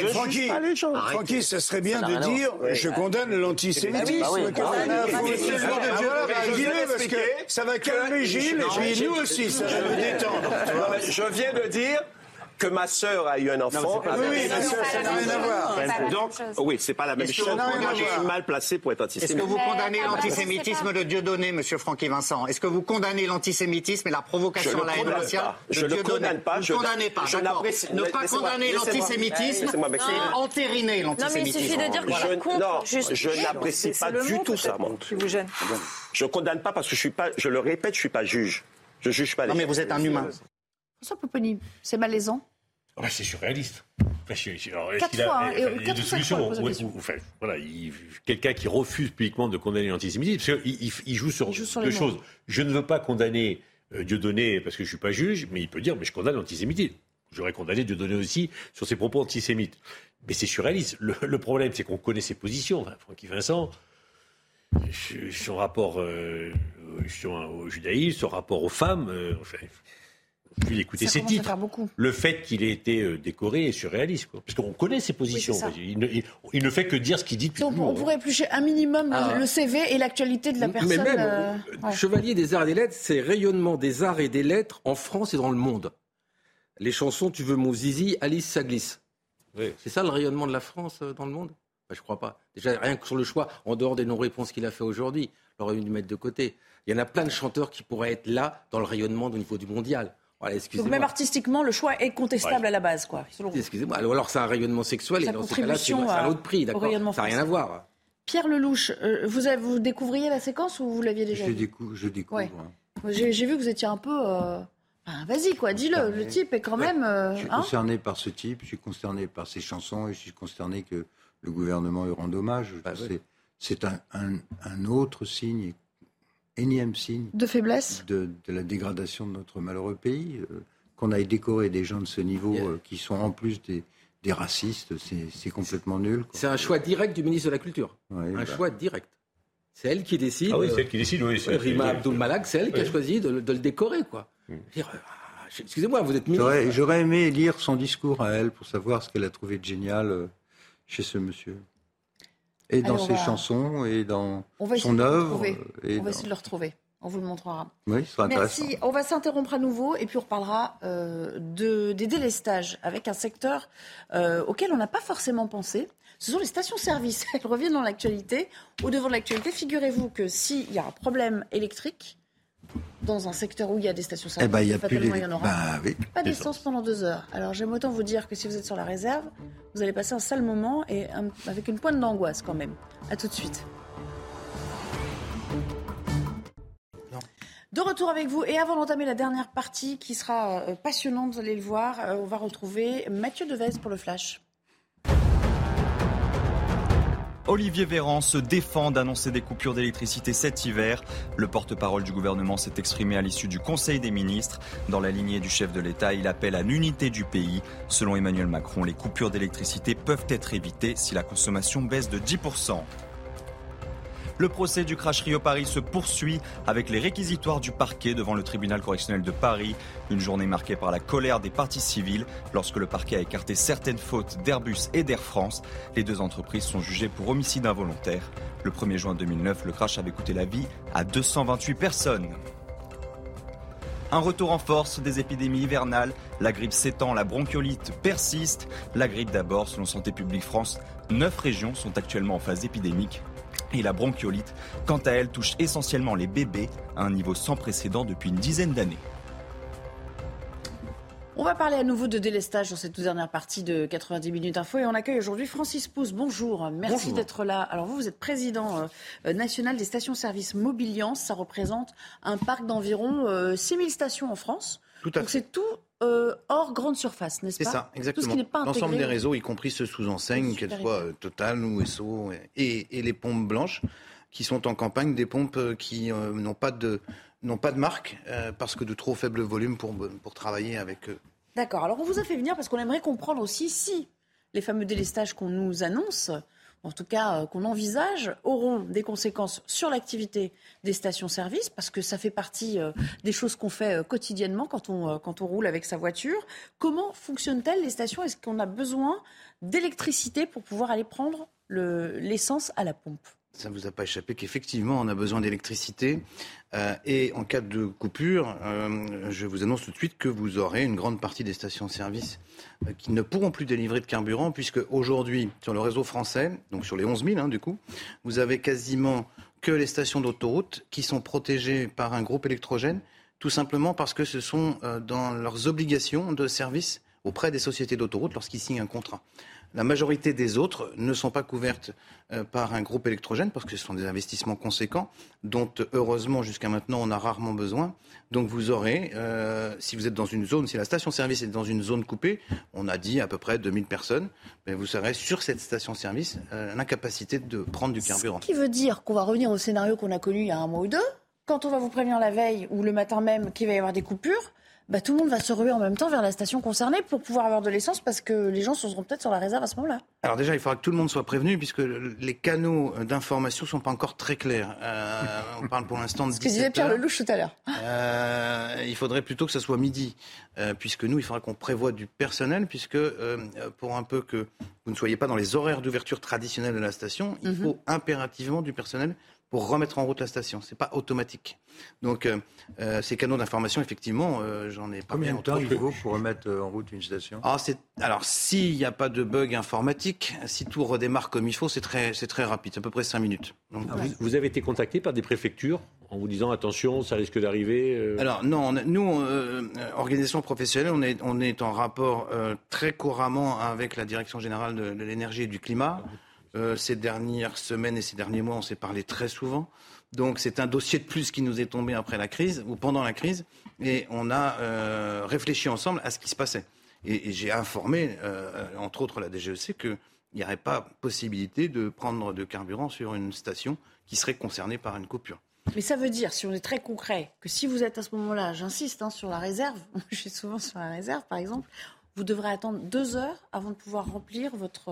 Je Francky, juge pas les gens. Francky, ça serait bien de dire je condamne l'antisémitisme. Ah, bah, parce que ça va calmer Gilles, Non, et nous aussi, ça va nous détendre. Non, mais Je viens de dire que ma sœur a eu un enfant. Oui, ma sœur, ça n'a rien à voir. C'est pas la Donc, même chose. oui, c'est pas la même Est-ce chose. Moi, je suis mal placé pour être Est-ce antisémite. que vous condamnez Mais- l'antisémitisme de Dieudonné, monsieur Francky Vincent? Est-ce que vous condamnez l'antisémitisme et la provocation à la haine condamne raciale de Je Dieudonné? condamne pas. Je- ne condamnez pas, Ne pas condamner l'antisémitisme, c'est entériner l'antisémitisme. Je- non, je n'apprécie pas du tout ça, moi. Je condamne pas parce que je suis pas, je le répète, je suis pas juge. Je juge pas les Non, mais vous êtes un humain. François Popponi, c'est malaisant. Ah bah, c'est surréaliste. Enfin, alors, Quatre qu'il a- fois, hein, et enfin, il y a fois, solutions. enfin, voilà, quelqu'un qui refuse publiquement de condamner l'antisémitisme, parce qu'il il, il joue sur, joue sur deux mots. choses. Je ne veux pas condamner euh, Dieudonné parce que je ne suis pas juge, mais il peut dire, mais je condamne l'antisémitisme. J'aurais condamné Dieudonné aussi sur ses propos antisémites. Mais c'est surréaliste. Le, le problème, c'est qu'on connaît ses positions. Francky Vincent, son rapport euh, au- au judaïsme, son rapport aux femmes, euh, enfin, puis écouter Ça ses titres. Le fait qu'il ait été euh, décoré est surréaliste, quoi. parce qu'on connaît ses positions. Oui, il, ne, il- il ne fait que dire ce qu'il dit depuis On, toujours. on pourrait éplucher un minimum le- Ah. le CV et l'actualité de la personne. Mais même, euh, ouais. Chevalier des Arts et des Lettres, c'est rayonnement des arts et des lettres en France et dans le monde. Les chansons Tu veux mon zizi, Alice ça glisse. C'est ça le rayonnement de la France euh, dans le monde? Bah, Je crois pas. Déjà, rien que sur le choix, en dehors des non-réponses qu'il a fait aujourd'hui, il aurait dû mettre de côté. Il y en a plein de chanteurs qui pourraient être là dans le rayonnement au niveau du mondial. Voilà, Donc même artistiquement, le choix est contestable Ouais. à la base, quoi. Excusez-moi. Alors, alors c'est un rayonnement sexuel Sa et dans ces cas-là, c'est un à- autre prix, d'accord Ça n'a rien à voir. Pierre Lelouch, euh, vous, avez- vous découvriez la séquence ou vous l'aviez déjà Je découvre. Je découvre Ouais. hein. J'ai j'ai vu que vous étiez un peu. euh, Vas-y, quoi, dis-le. Le type est quand même. euh, Je suis hein concerné par ce type, je suis concerné par ses chansons et je suis concerné que le gouvernement lui rende hommage. Bah C'est- C'est un, un- un autre signe, énième signe de faiblesse de, de la dégradation de notre malheureux pays. Euh, Qu'on aille décorer des gens de ce niveau euh, qui sont en plus des, des racistes, c'est c'est complètement nul. C'est un choix direct du ministre de la Culture. Ouais, un bah. choix direct. C'est elle qui décide. Ah oui, c'est euh, elle qui décide, oui, c'est- euh, Rima c'est- Abdul Malak, c'est elle qui a choisi de, de le décorer, quoi. Dire, ah, Excusez-moi, vous êtes ministre. J'aurais j'aurais aimé lire son discours à elle pour savoir ce qu'elle a trouvé de génial chez ce monsieur. Et dans Alors, ses va- chansons et dans son œuvre. euh, et On va essayer de le retrouver. On vous le montrera. Oui, ce sera intéressant. Merci. On va s'interrompre à nouveau et puis on reparlera euh, de, des délestages avec un secteur euh, auquel on n'a pas forcément pensé. Ce sont les stations-service. Elles reviennent dans l'actualité. Au devant de l'actualité, figurez-vous que s'il y a un problème électrique dans un secteur où il y a des stations-service, Eh ben, y a plus il y en aura. Bah oui. Pas d'essence pendant deux heures. Alors j'aime autant vous dire que si vous êtes sur la réserve, vous allez passer un sale moment et un- avec une pointe d'angoisse quand même. À tout de suite. De retour avec vous et avant d'entamer la dernière partie qui sera euh, passionnante, vous allez le voir, euh, on va retrouver Mathieu Devez pour le flash. Olivier Véran se défend d'annoncer des coupures d'électricité cet hiver. Le porte-parole du gouvernement s'est exprimé à l'issue du Conseil des ministres. Dans la lignée du chef de l'État, il appelle à l'unité du pays. Selon Emmanuel Macron, les coupures d'électricité peuvent être évitées si la consommation baisse de 10%. Le procès du crash Rio Paris se poursuit avec les réquisitoires du parquet devant le tribunal correctionnel de Paris. Une journée marquée par la colère des parties civiles lorsque le parquet a écarté certaines fautes d'Airbus et d'Air France. Les deux entreprises sont jugées pour homicide involontaire. Le 1er juin 2009, le crash avait coûté la vie à 228 personnes. Un retour en force des épidémies hivernales. La grippe s'étend, la bronchiolite persiste. La grippe d'abord, selon Santé publique France, 9 régions sont actuellement en phase épidémique. Et la bronchiolite, quant à elle, touche essentiellement les bébés à un niveau sans précédent depuis une dizaine d'années. On va parler à nouveau de délestage dans cette toute dernière partie de 90 minutes info et on accueille aujourd'hui Francis Pousse. Bonjour, merci d'être là. Alors vous, vous êtes président euh, euh, national des stations-service Mobiliance. Ça représente un parc d'environ euh, 6000 stations en France. Tout à Donc fait. c'est tout euh, hors grande surface, n'est-ce C'est pas ça, exactement. Tout ce qui n'est pas intégré. L'ensemble des réseaux, y compris ceux sous enseigne, qu'elles soient euh, Total ou Esso, et, et les pompes blanches, qui sont en campagne, des pompes euh, qui euh, n'ont pas de n'ont pas de marque euh, parce que de trop faible volume pour, pour travailler avec eux. D'accord. Alors on vous a fait venir parce qu'on aimerait comprendre aussi si les fameux délestages qu'on nous annonce en tout cas qu'on envisage, auront des conséquences sur l'activité des stations-service, parce que ça fait partie des choses qu'on fait quotidiennement quand on, quand on roule avec sa voiture. Comment fonctionnent-elles les stations? Est-ce qu'on a besoin d'électricité pour pouvoir aller prendre l'essence à la pompe? Ça ne vous a pas échappé qu'effectivement, on a besoin d'électricité. Euh, et en cas de coupure, euh, je vous annonce tout de suite que vous aurez une grande partie des stations-service euh, qui ne pourront plus délivrer de carburant, puisque aujourd'hui, sur le réseau français, donc sur les 11 000 hein, du coup, vous avez quasiment que les stations d'autoroute qui sont protégées par un groupe électrogène, tout simplement parce que ce sont dans leurs obligations de service auprès des sociétés d'autoroute lorsqu'ils signent un contrat. La majorité des autres ne sont pas couvertes euh, par un groupe électrogène parce que ce sont des investissements conséquents dont heureusement jusqu'à maintenant on a rarement besoin. Donc vous aurez, euh, si vous êtes dans une zone, si la station-service est dans une zone coupée, on a dit à peu près 2000 personnes, mais vous serez sur cette station-service euh, l'incapacité de prendre du carburant. Ce qui veut dire qu'on va revenir au scénario qu'on a connu il y a un mois ou deux. Quand on va vous prévenir la veille ou le matin même qu'il va y avoir des coupures, bah, tout le monde va se ruer en même temps vers la station concernée pour pouvoir avoir de l'essence parce que les gens seront peut-être sur la réserve à ce moment-là. Alors déjà, il faudra que tout le monde soit prévenu puisque les canaux d'information ne sont pas encore très clairs. Euh, on parle pour l'instant de 17 Ce que disait Pierre Lelouch tout à l'heure. Euh, il faudrait plutôt que ce soit midi euh, puisque nous, il faudra qu'on prévoie du personnel puisque pour un peu que vous ne soyez pas dans les horaires d'ouverture traditionnels de la station, il mhm. faut impérativement du personnel pour remettre en route la station. C'est pas automatique. Donc euh, euh, ces canaux d'information, effectivement, euh, j'en ai pas. Combien de temps il faut pour remettre en route une station? Ah, Alors s'il n'y a pas de bug informatique, si tout redémarre comme il faut, c'est très, c'est très rapide, à peu près 5 minutes. Donc, ah, vous, avez été contacté par des préfectures en vous disant attention, ça risque d'arriver Alors non, nous, organisation professionnelle, on est, on est en rapport très couramment avec la Direction générale de, de l'énergie et du climat. Euh, ces dernières semaines et ces derniers mois, on s'est parlé très souvent. Donc c'est un dossier de plus qui nous est tombé après la crise ou pendant la crise, et on a euh, réfléchi ensemble à ce qui se passait. Et, j'ai informé, euh, entre autres la DGEC, qu'il n'y aurait pas possibilité de prendre de carburant sur une station qui serait concernée par une coupure. Mais ça veut dire, si on est très concret, que si vous êtes à ce moment-là, j'insiste hein, sur la réserve, je suis souvent sur la réserve par exemple, vous devrez attendre deux heures avant de pouvoir remplir votre,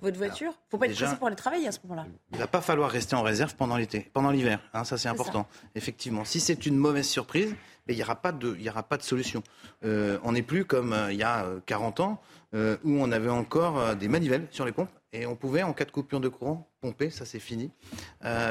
votre voiture Il ne faut pas être pressé pour aller travailler à ce moment-là. Il ne va pas falloir rester en réserve pendant l'été, pendant l'hiver. Hein, ça, c'est important. Effectivement. Si c'est une mauvaise surprise, il n'y aura, pas de, y aura pas de solution. Euh, on n'est plus comme euh, il y a 40 euh, ans, où on avait encore des manivelles sur les pompes. Et on pouvait, en cas de coupure de courant, pomper, ça c'est fini,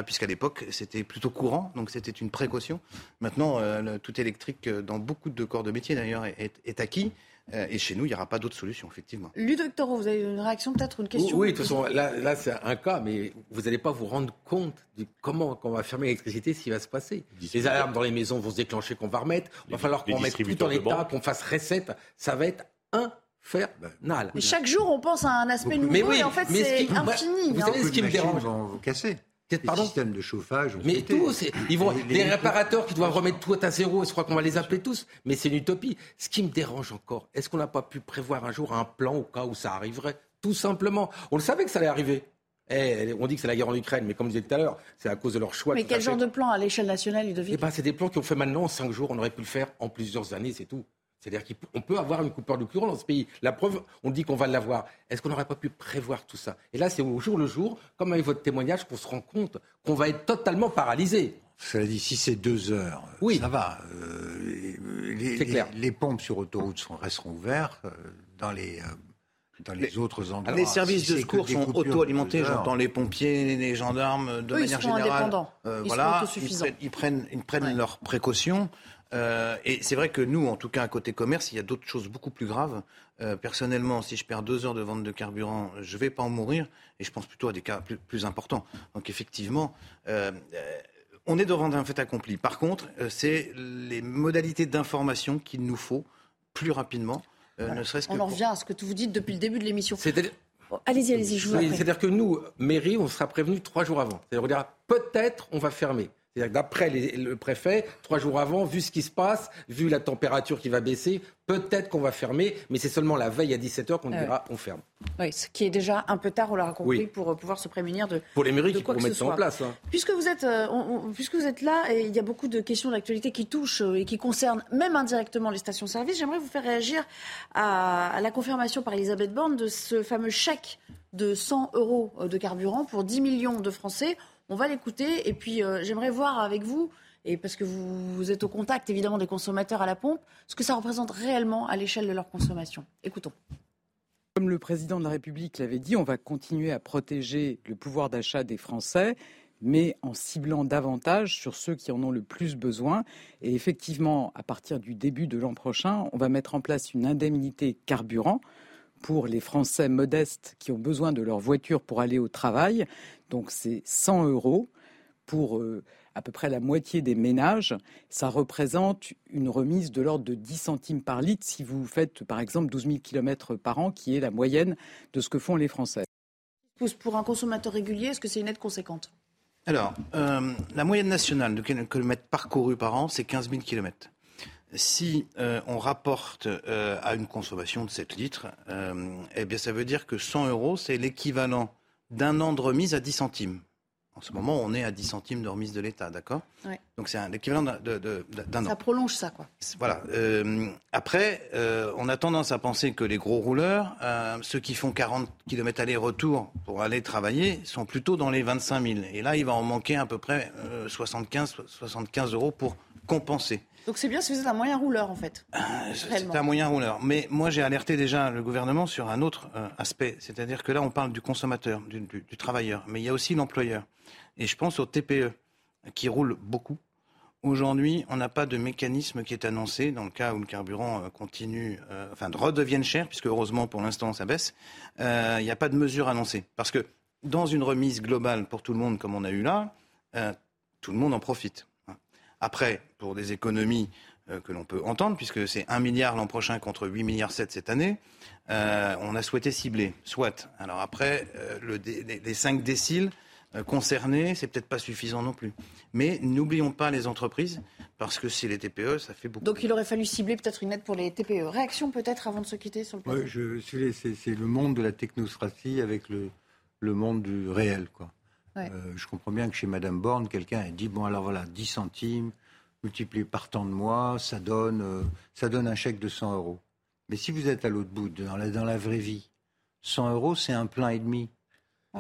puisqu'à l'époque c'était plutôt courant, donc c'était une précaution. Maintenant, le tout électrique, dans beaucoup de corps de métier d'ailleurs, est, est acquis. Euh, et chez nous, il n'y aura pas d'autre solution, effectivement. Ludovic Toro, vous avez une réaction, peut-être une question Oui, de toute façon, là, là c'est un cas, mais vous n'allez pas vous rendre compte de comment on va fermer l'électricité, ce qui va se passer. Les alarmes dans les maisons vont se déclencher, qu'on va remettre. Il va falloir qu'on mette tout en état, qu'on fasse recette. Ça va être infernal. Mais chaque jour, on pense à un aspect nouveau, mais oui, et en fait, c'est infini. Vous savez ce qui me dérange vous casser. Pardon systèmes de chauffage. Mais tout, ils vont, les réparateurs qui doivent remettre tout à zéro, je crois qu'on va les appeler tous, mais c'est une utopie. Ce qui me dérange encore, est-ce qu'on n'a pas pu prévoir un jour un plan au cas où ça arriverait Tout simplement? On le savait que ça allait arriver. Eh, on dit que c'est la guerre en Ukraine, mais comme je disais tout à l'heure, c'est à cause de leur choix. Mais quel genre de plan à l'échelle nationale, il devient eh ben, C'est des plans qui ont fait maintenant en cinq jours. On aurait pu le faire en plusieurs années, c'est tout. C'est-à-dire qu'on peut avoir une coupure de courant dans ce pays. La preuve, on dit qu'on va l'avoir. Est-ce qu'on n'aurait pas pu prévoir tout ça? Et là, c'est au jour le jour, comme avec votre témoignage, qu'on se rend compte qu'on va être totalement paralysé. Cela dit, si c'est deux heures, oui. ça va. Euh, les, clair. Les, pompes sur autoroute sont, resteront ouvertes. Euh, dans les, euh, dans les, autres endroits. Les services de secours sont auto-alimentés. J'entends les pompiers, les gendarmes, de manière générale. ils voilà, sont ils prennent, ils prennent, leurs précautions. Euh, et c'est vrai que nous, en tout cas, à côté commerce, il y a d'autres choses beaucoup plus graves. Euh, personnellement, si je perds deux heures de vente de carburant, je ne vais pas en mourir. Et je pense plutôt à des cas plus, importants. Donc effectivement, euh, on est devant un fait accompli. Par contre, c'est les modalités d'information qu'il nous faut plus rapidement. Ne serait-ce que on en revient à ce que vous dites depuis le début de l'émission. allez-y, allez-y, je vous C'est-à-dire que nous, mairie, on sera prévenu trois jours avant. C'est-à-dire on dira peut-être on va fermer. C'est-à-dire d'après le préfet, trois jours avant, vu ce qui se passe, vu la température qui va baisser, peut-être qu'on va fermer, mais c'est seulement la veille à 17h qu'on dira on ferme. Oui, ce qui est déjà un peu tard, on l'a compris, pour euh, pouvoir se prémunir de Pour les mairies qui pourront mettre ça en place. Hein. Puisque, vous êtes, euh, puisque vous êtes là, et il y a beaucoup de questions d'actualité qui touchent euh, et qui concernent même indirectement les stations-service, j'aimerais vous faire réagir à, à la confirmation par Elisabeth Borne de ce fameux chèque de 100 euros de carburant pour 10 millions de Français. On va l'écouter et puis euh, j'aimerais voir avec vous, et parce que vous, vous êtes au contact évidemment des consommateurs à la pompe, ce que ça représente réellement à l'échelle de leur consommation. Écoutons. Comme le président de la République l'avait dit, on va continuer à protéger le pouvoir d'achat des Français mais en ciblant davantage sur ceux qui en ont le plus besoin. Et effectivement, à partir du début de l'an prochain, on va mettre en place une indemnité carburant pour les Français modestes qui ont besoin de leur voiture pour aller au travail. Donc c'est 100 euros pour euh, à peu près la moitié des ménages. Ça représente une remise de l'ordre de 10 centimes par litre si vous faites par exemple 12 000 km par an, qui est la moyenne de ce que font les Français. Pour un consommateur régulier, est-ce que c'est une aide conséquente? Alors, euh, la moyenne nationale de kilomètres parcourus par an, c'est 15 000 kilomètres. Si euh, on rapporte euh, à une consommation de 7 litres, eh bien, ça veut dire que 100 euros, c'est l'équivalent d'un an de remise à 10 centimes. En ce moment, on est à 10 centimes de remise de l'État, d'accord? Donc c'est l'équivalent d'un an. Ça prolonge ça, quoi. Voilà. Euh, après, euh, on a tendance à penser que les gros rouleurs, euh, ceux qui font 40 km aller-retour pour aller travailler, sont plutôt dans les 25 000. Et là, il va en manquer à peu près 75, 75 euros pour compenser. Donc c'est bien si vous êtes un moyen rouleur en fait. c'est un moyen rouleur. Mais moi j'ai alerté déjà le gouvernement sur un autre aspect. C'est-à-dire que là on parle du consommateur, du, du travailleur. Mais il y a aussi l'employeur. Et je pense aux TPE qui roulent beaucoup. Aujourd'hui, on n'a pas de mécanisme qui est annoncé dans le cas où le carburant euh, continue, euh, enfin, redevienne cher, puisque heureusement pour l'instant ça baisse. Euh, il n'y a pas de mesure annoncée. Parce que dans une remise globale pour tout le monde comme on a eu là, tout le monde en profite. Après, pour des économies que l'on peut entendre, puisque c'est 1 milliard l'an prochain contre 8 milliards 7 cette année, on a souhaité cibler. Soit. Alors après, le, les, les 5 déciles euh, concernés, c'est peut-être pas suffisant non plus. Mais n'oublions pas les entreprises, parce que c'est les TPE, ça fait beaucoup. Donc il aurait fallu cibler peut-être une aide pour les TPE. Réaction peut-être avant de se quitter sur le plateau? Oui, c'est le monde de la technostratie avec le, le monde du réel. Quoi. Euh, je comprends bien que chez Madame Borne, quelqu'un a dit, bon alors voilà, 10 centimes, multiplié par tant de mois, ça donne, euh, ça donne un chèque de 100 euros. Mais si vous êtes à l'autre bout, dans la, dans la vraie vie, 100 euros, c'est un plein et demi.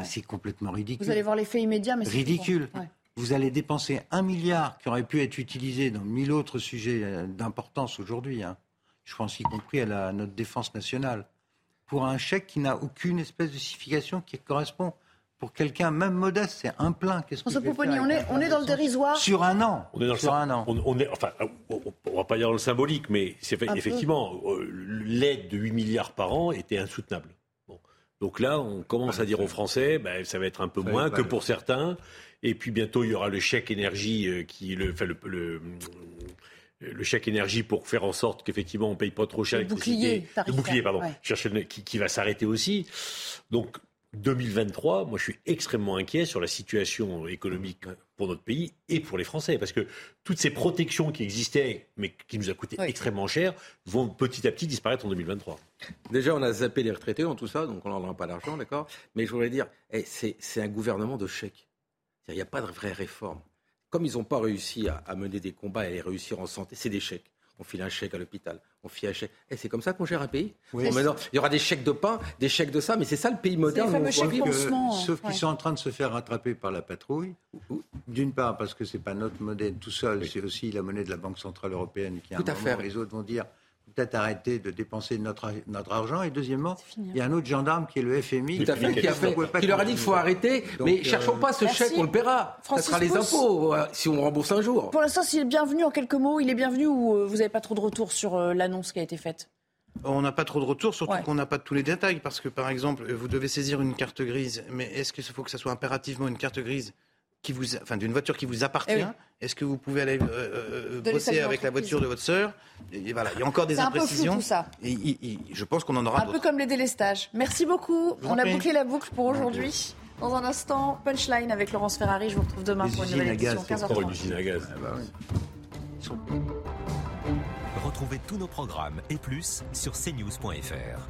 C'est complètement ridicule. Vous allez voir l'effet immédiat, mais c'est ridicule. Vous allez dépenser un milliard qui aurait pu être utilisé dans mille autres sujets euh, d'importance aujourd'hui. Hein. Je pense y compris à, notre défense nationale. Pour un chèque qui n'a aucune espèce de signification qui correspond pour quelqu'un même modeste, c'est un plein. Qu'est-ce que on est, on est dans le dérisoire. Sur un an. On est dans sur le, un an. On, est, enfin, on, va pas dire dans le symbolique, mais c'est effectivement euh, l'aide de 8 milliards par an était insoutenable. Donc là, on commence à dire aux Français, ben, ça va être un peu moins que pour certains. Et puis bientôt, il y aura le chèque énergie euh, qui, le, le, le, chèque énergie pour faire en sorte qu'effectivement on paye pas trop cher. Le bouclier, le bouclier, pardon, qui, qui, va s'arrêter aussi. Donc 2023, moi je suis extrêmement inquiet sur la situation économique pour notre pays et pour les Français, parce que toutes ces protections qui existaient, mais qui nous a coûté extrêmement cher, vont petit à petit disparaître en 2023. Déjà, on a zappé les retraités dans tout ça, donc on n'en a pas d'argent, d'accord? Mais je voudrais dire, eh, c'est un gouvernement de chèques. Il n'y a pas de vraie réforme. Comme ils n'ont pas réussi à, à, mener des combats et à réussir en santé, c'est des chèques on file un chèque à l'hôpital, on file un chèque. Et eh, c'est comme ça qu'on gère un pays il y aura des chèques de pain, des chèques de ça, mais c'est ça le pays moderne. sauf qu'ils sont en train de se faire rattraper par la patrouille. D'une part, parce que ce n'est pas notre modèle tout seul, c'est aussi la monnaie de la Banque Centrale Européenne qui, a un moment, les autres vont dire peut-être arrêter de dépenser notre, notre argent. Et deuxièmement, il y a un autre gendarme qui est le FMI. Tout à fait, qui, a fait, qui leur a dit qu'il faut arrêter. mais cherchons euh, pas ce chèque, on le paiera. ça sera les impôts euh, si on rembourse un jour. Pour l'instant, s'il est bienvenu en quelques mots, il est bienvenu ou euh, vous n'avez pas trop de retours sur l'annonce qui a été faite? On n'a pas trop de retours, surtout qu'on n'a pas tous les détails, parce que par exemple, vous devez saisir une carte grise, mais est-ce qu'il faut que ça soit impérativement une carte grise qui vous, enfin, d'une voiture qui vous appartient. Eh Est-ce que vous pouvez aller euh, euh bosser avec la voiture de votre sœur? Et, voilà, il y a encore des imprécisions. Un peu tout ça. Et, je pense qu'on en aura. Un peu comme les délestages. Merci beaucoup. On a bouclé la boucle pour aujourd'hui. Dans un instant, punchline avec Laurence Ferrari. Je vous retrouve demain pour une nouvelle édition. 15h30. Une usine à gaz. Ah bah Retrouvez tous nos programmes et plus sur cnews.fr.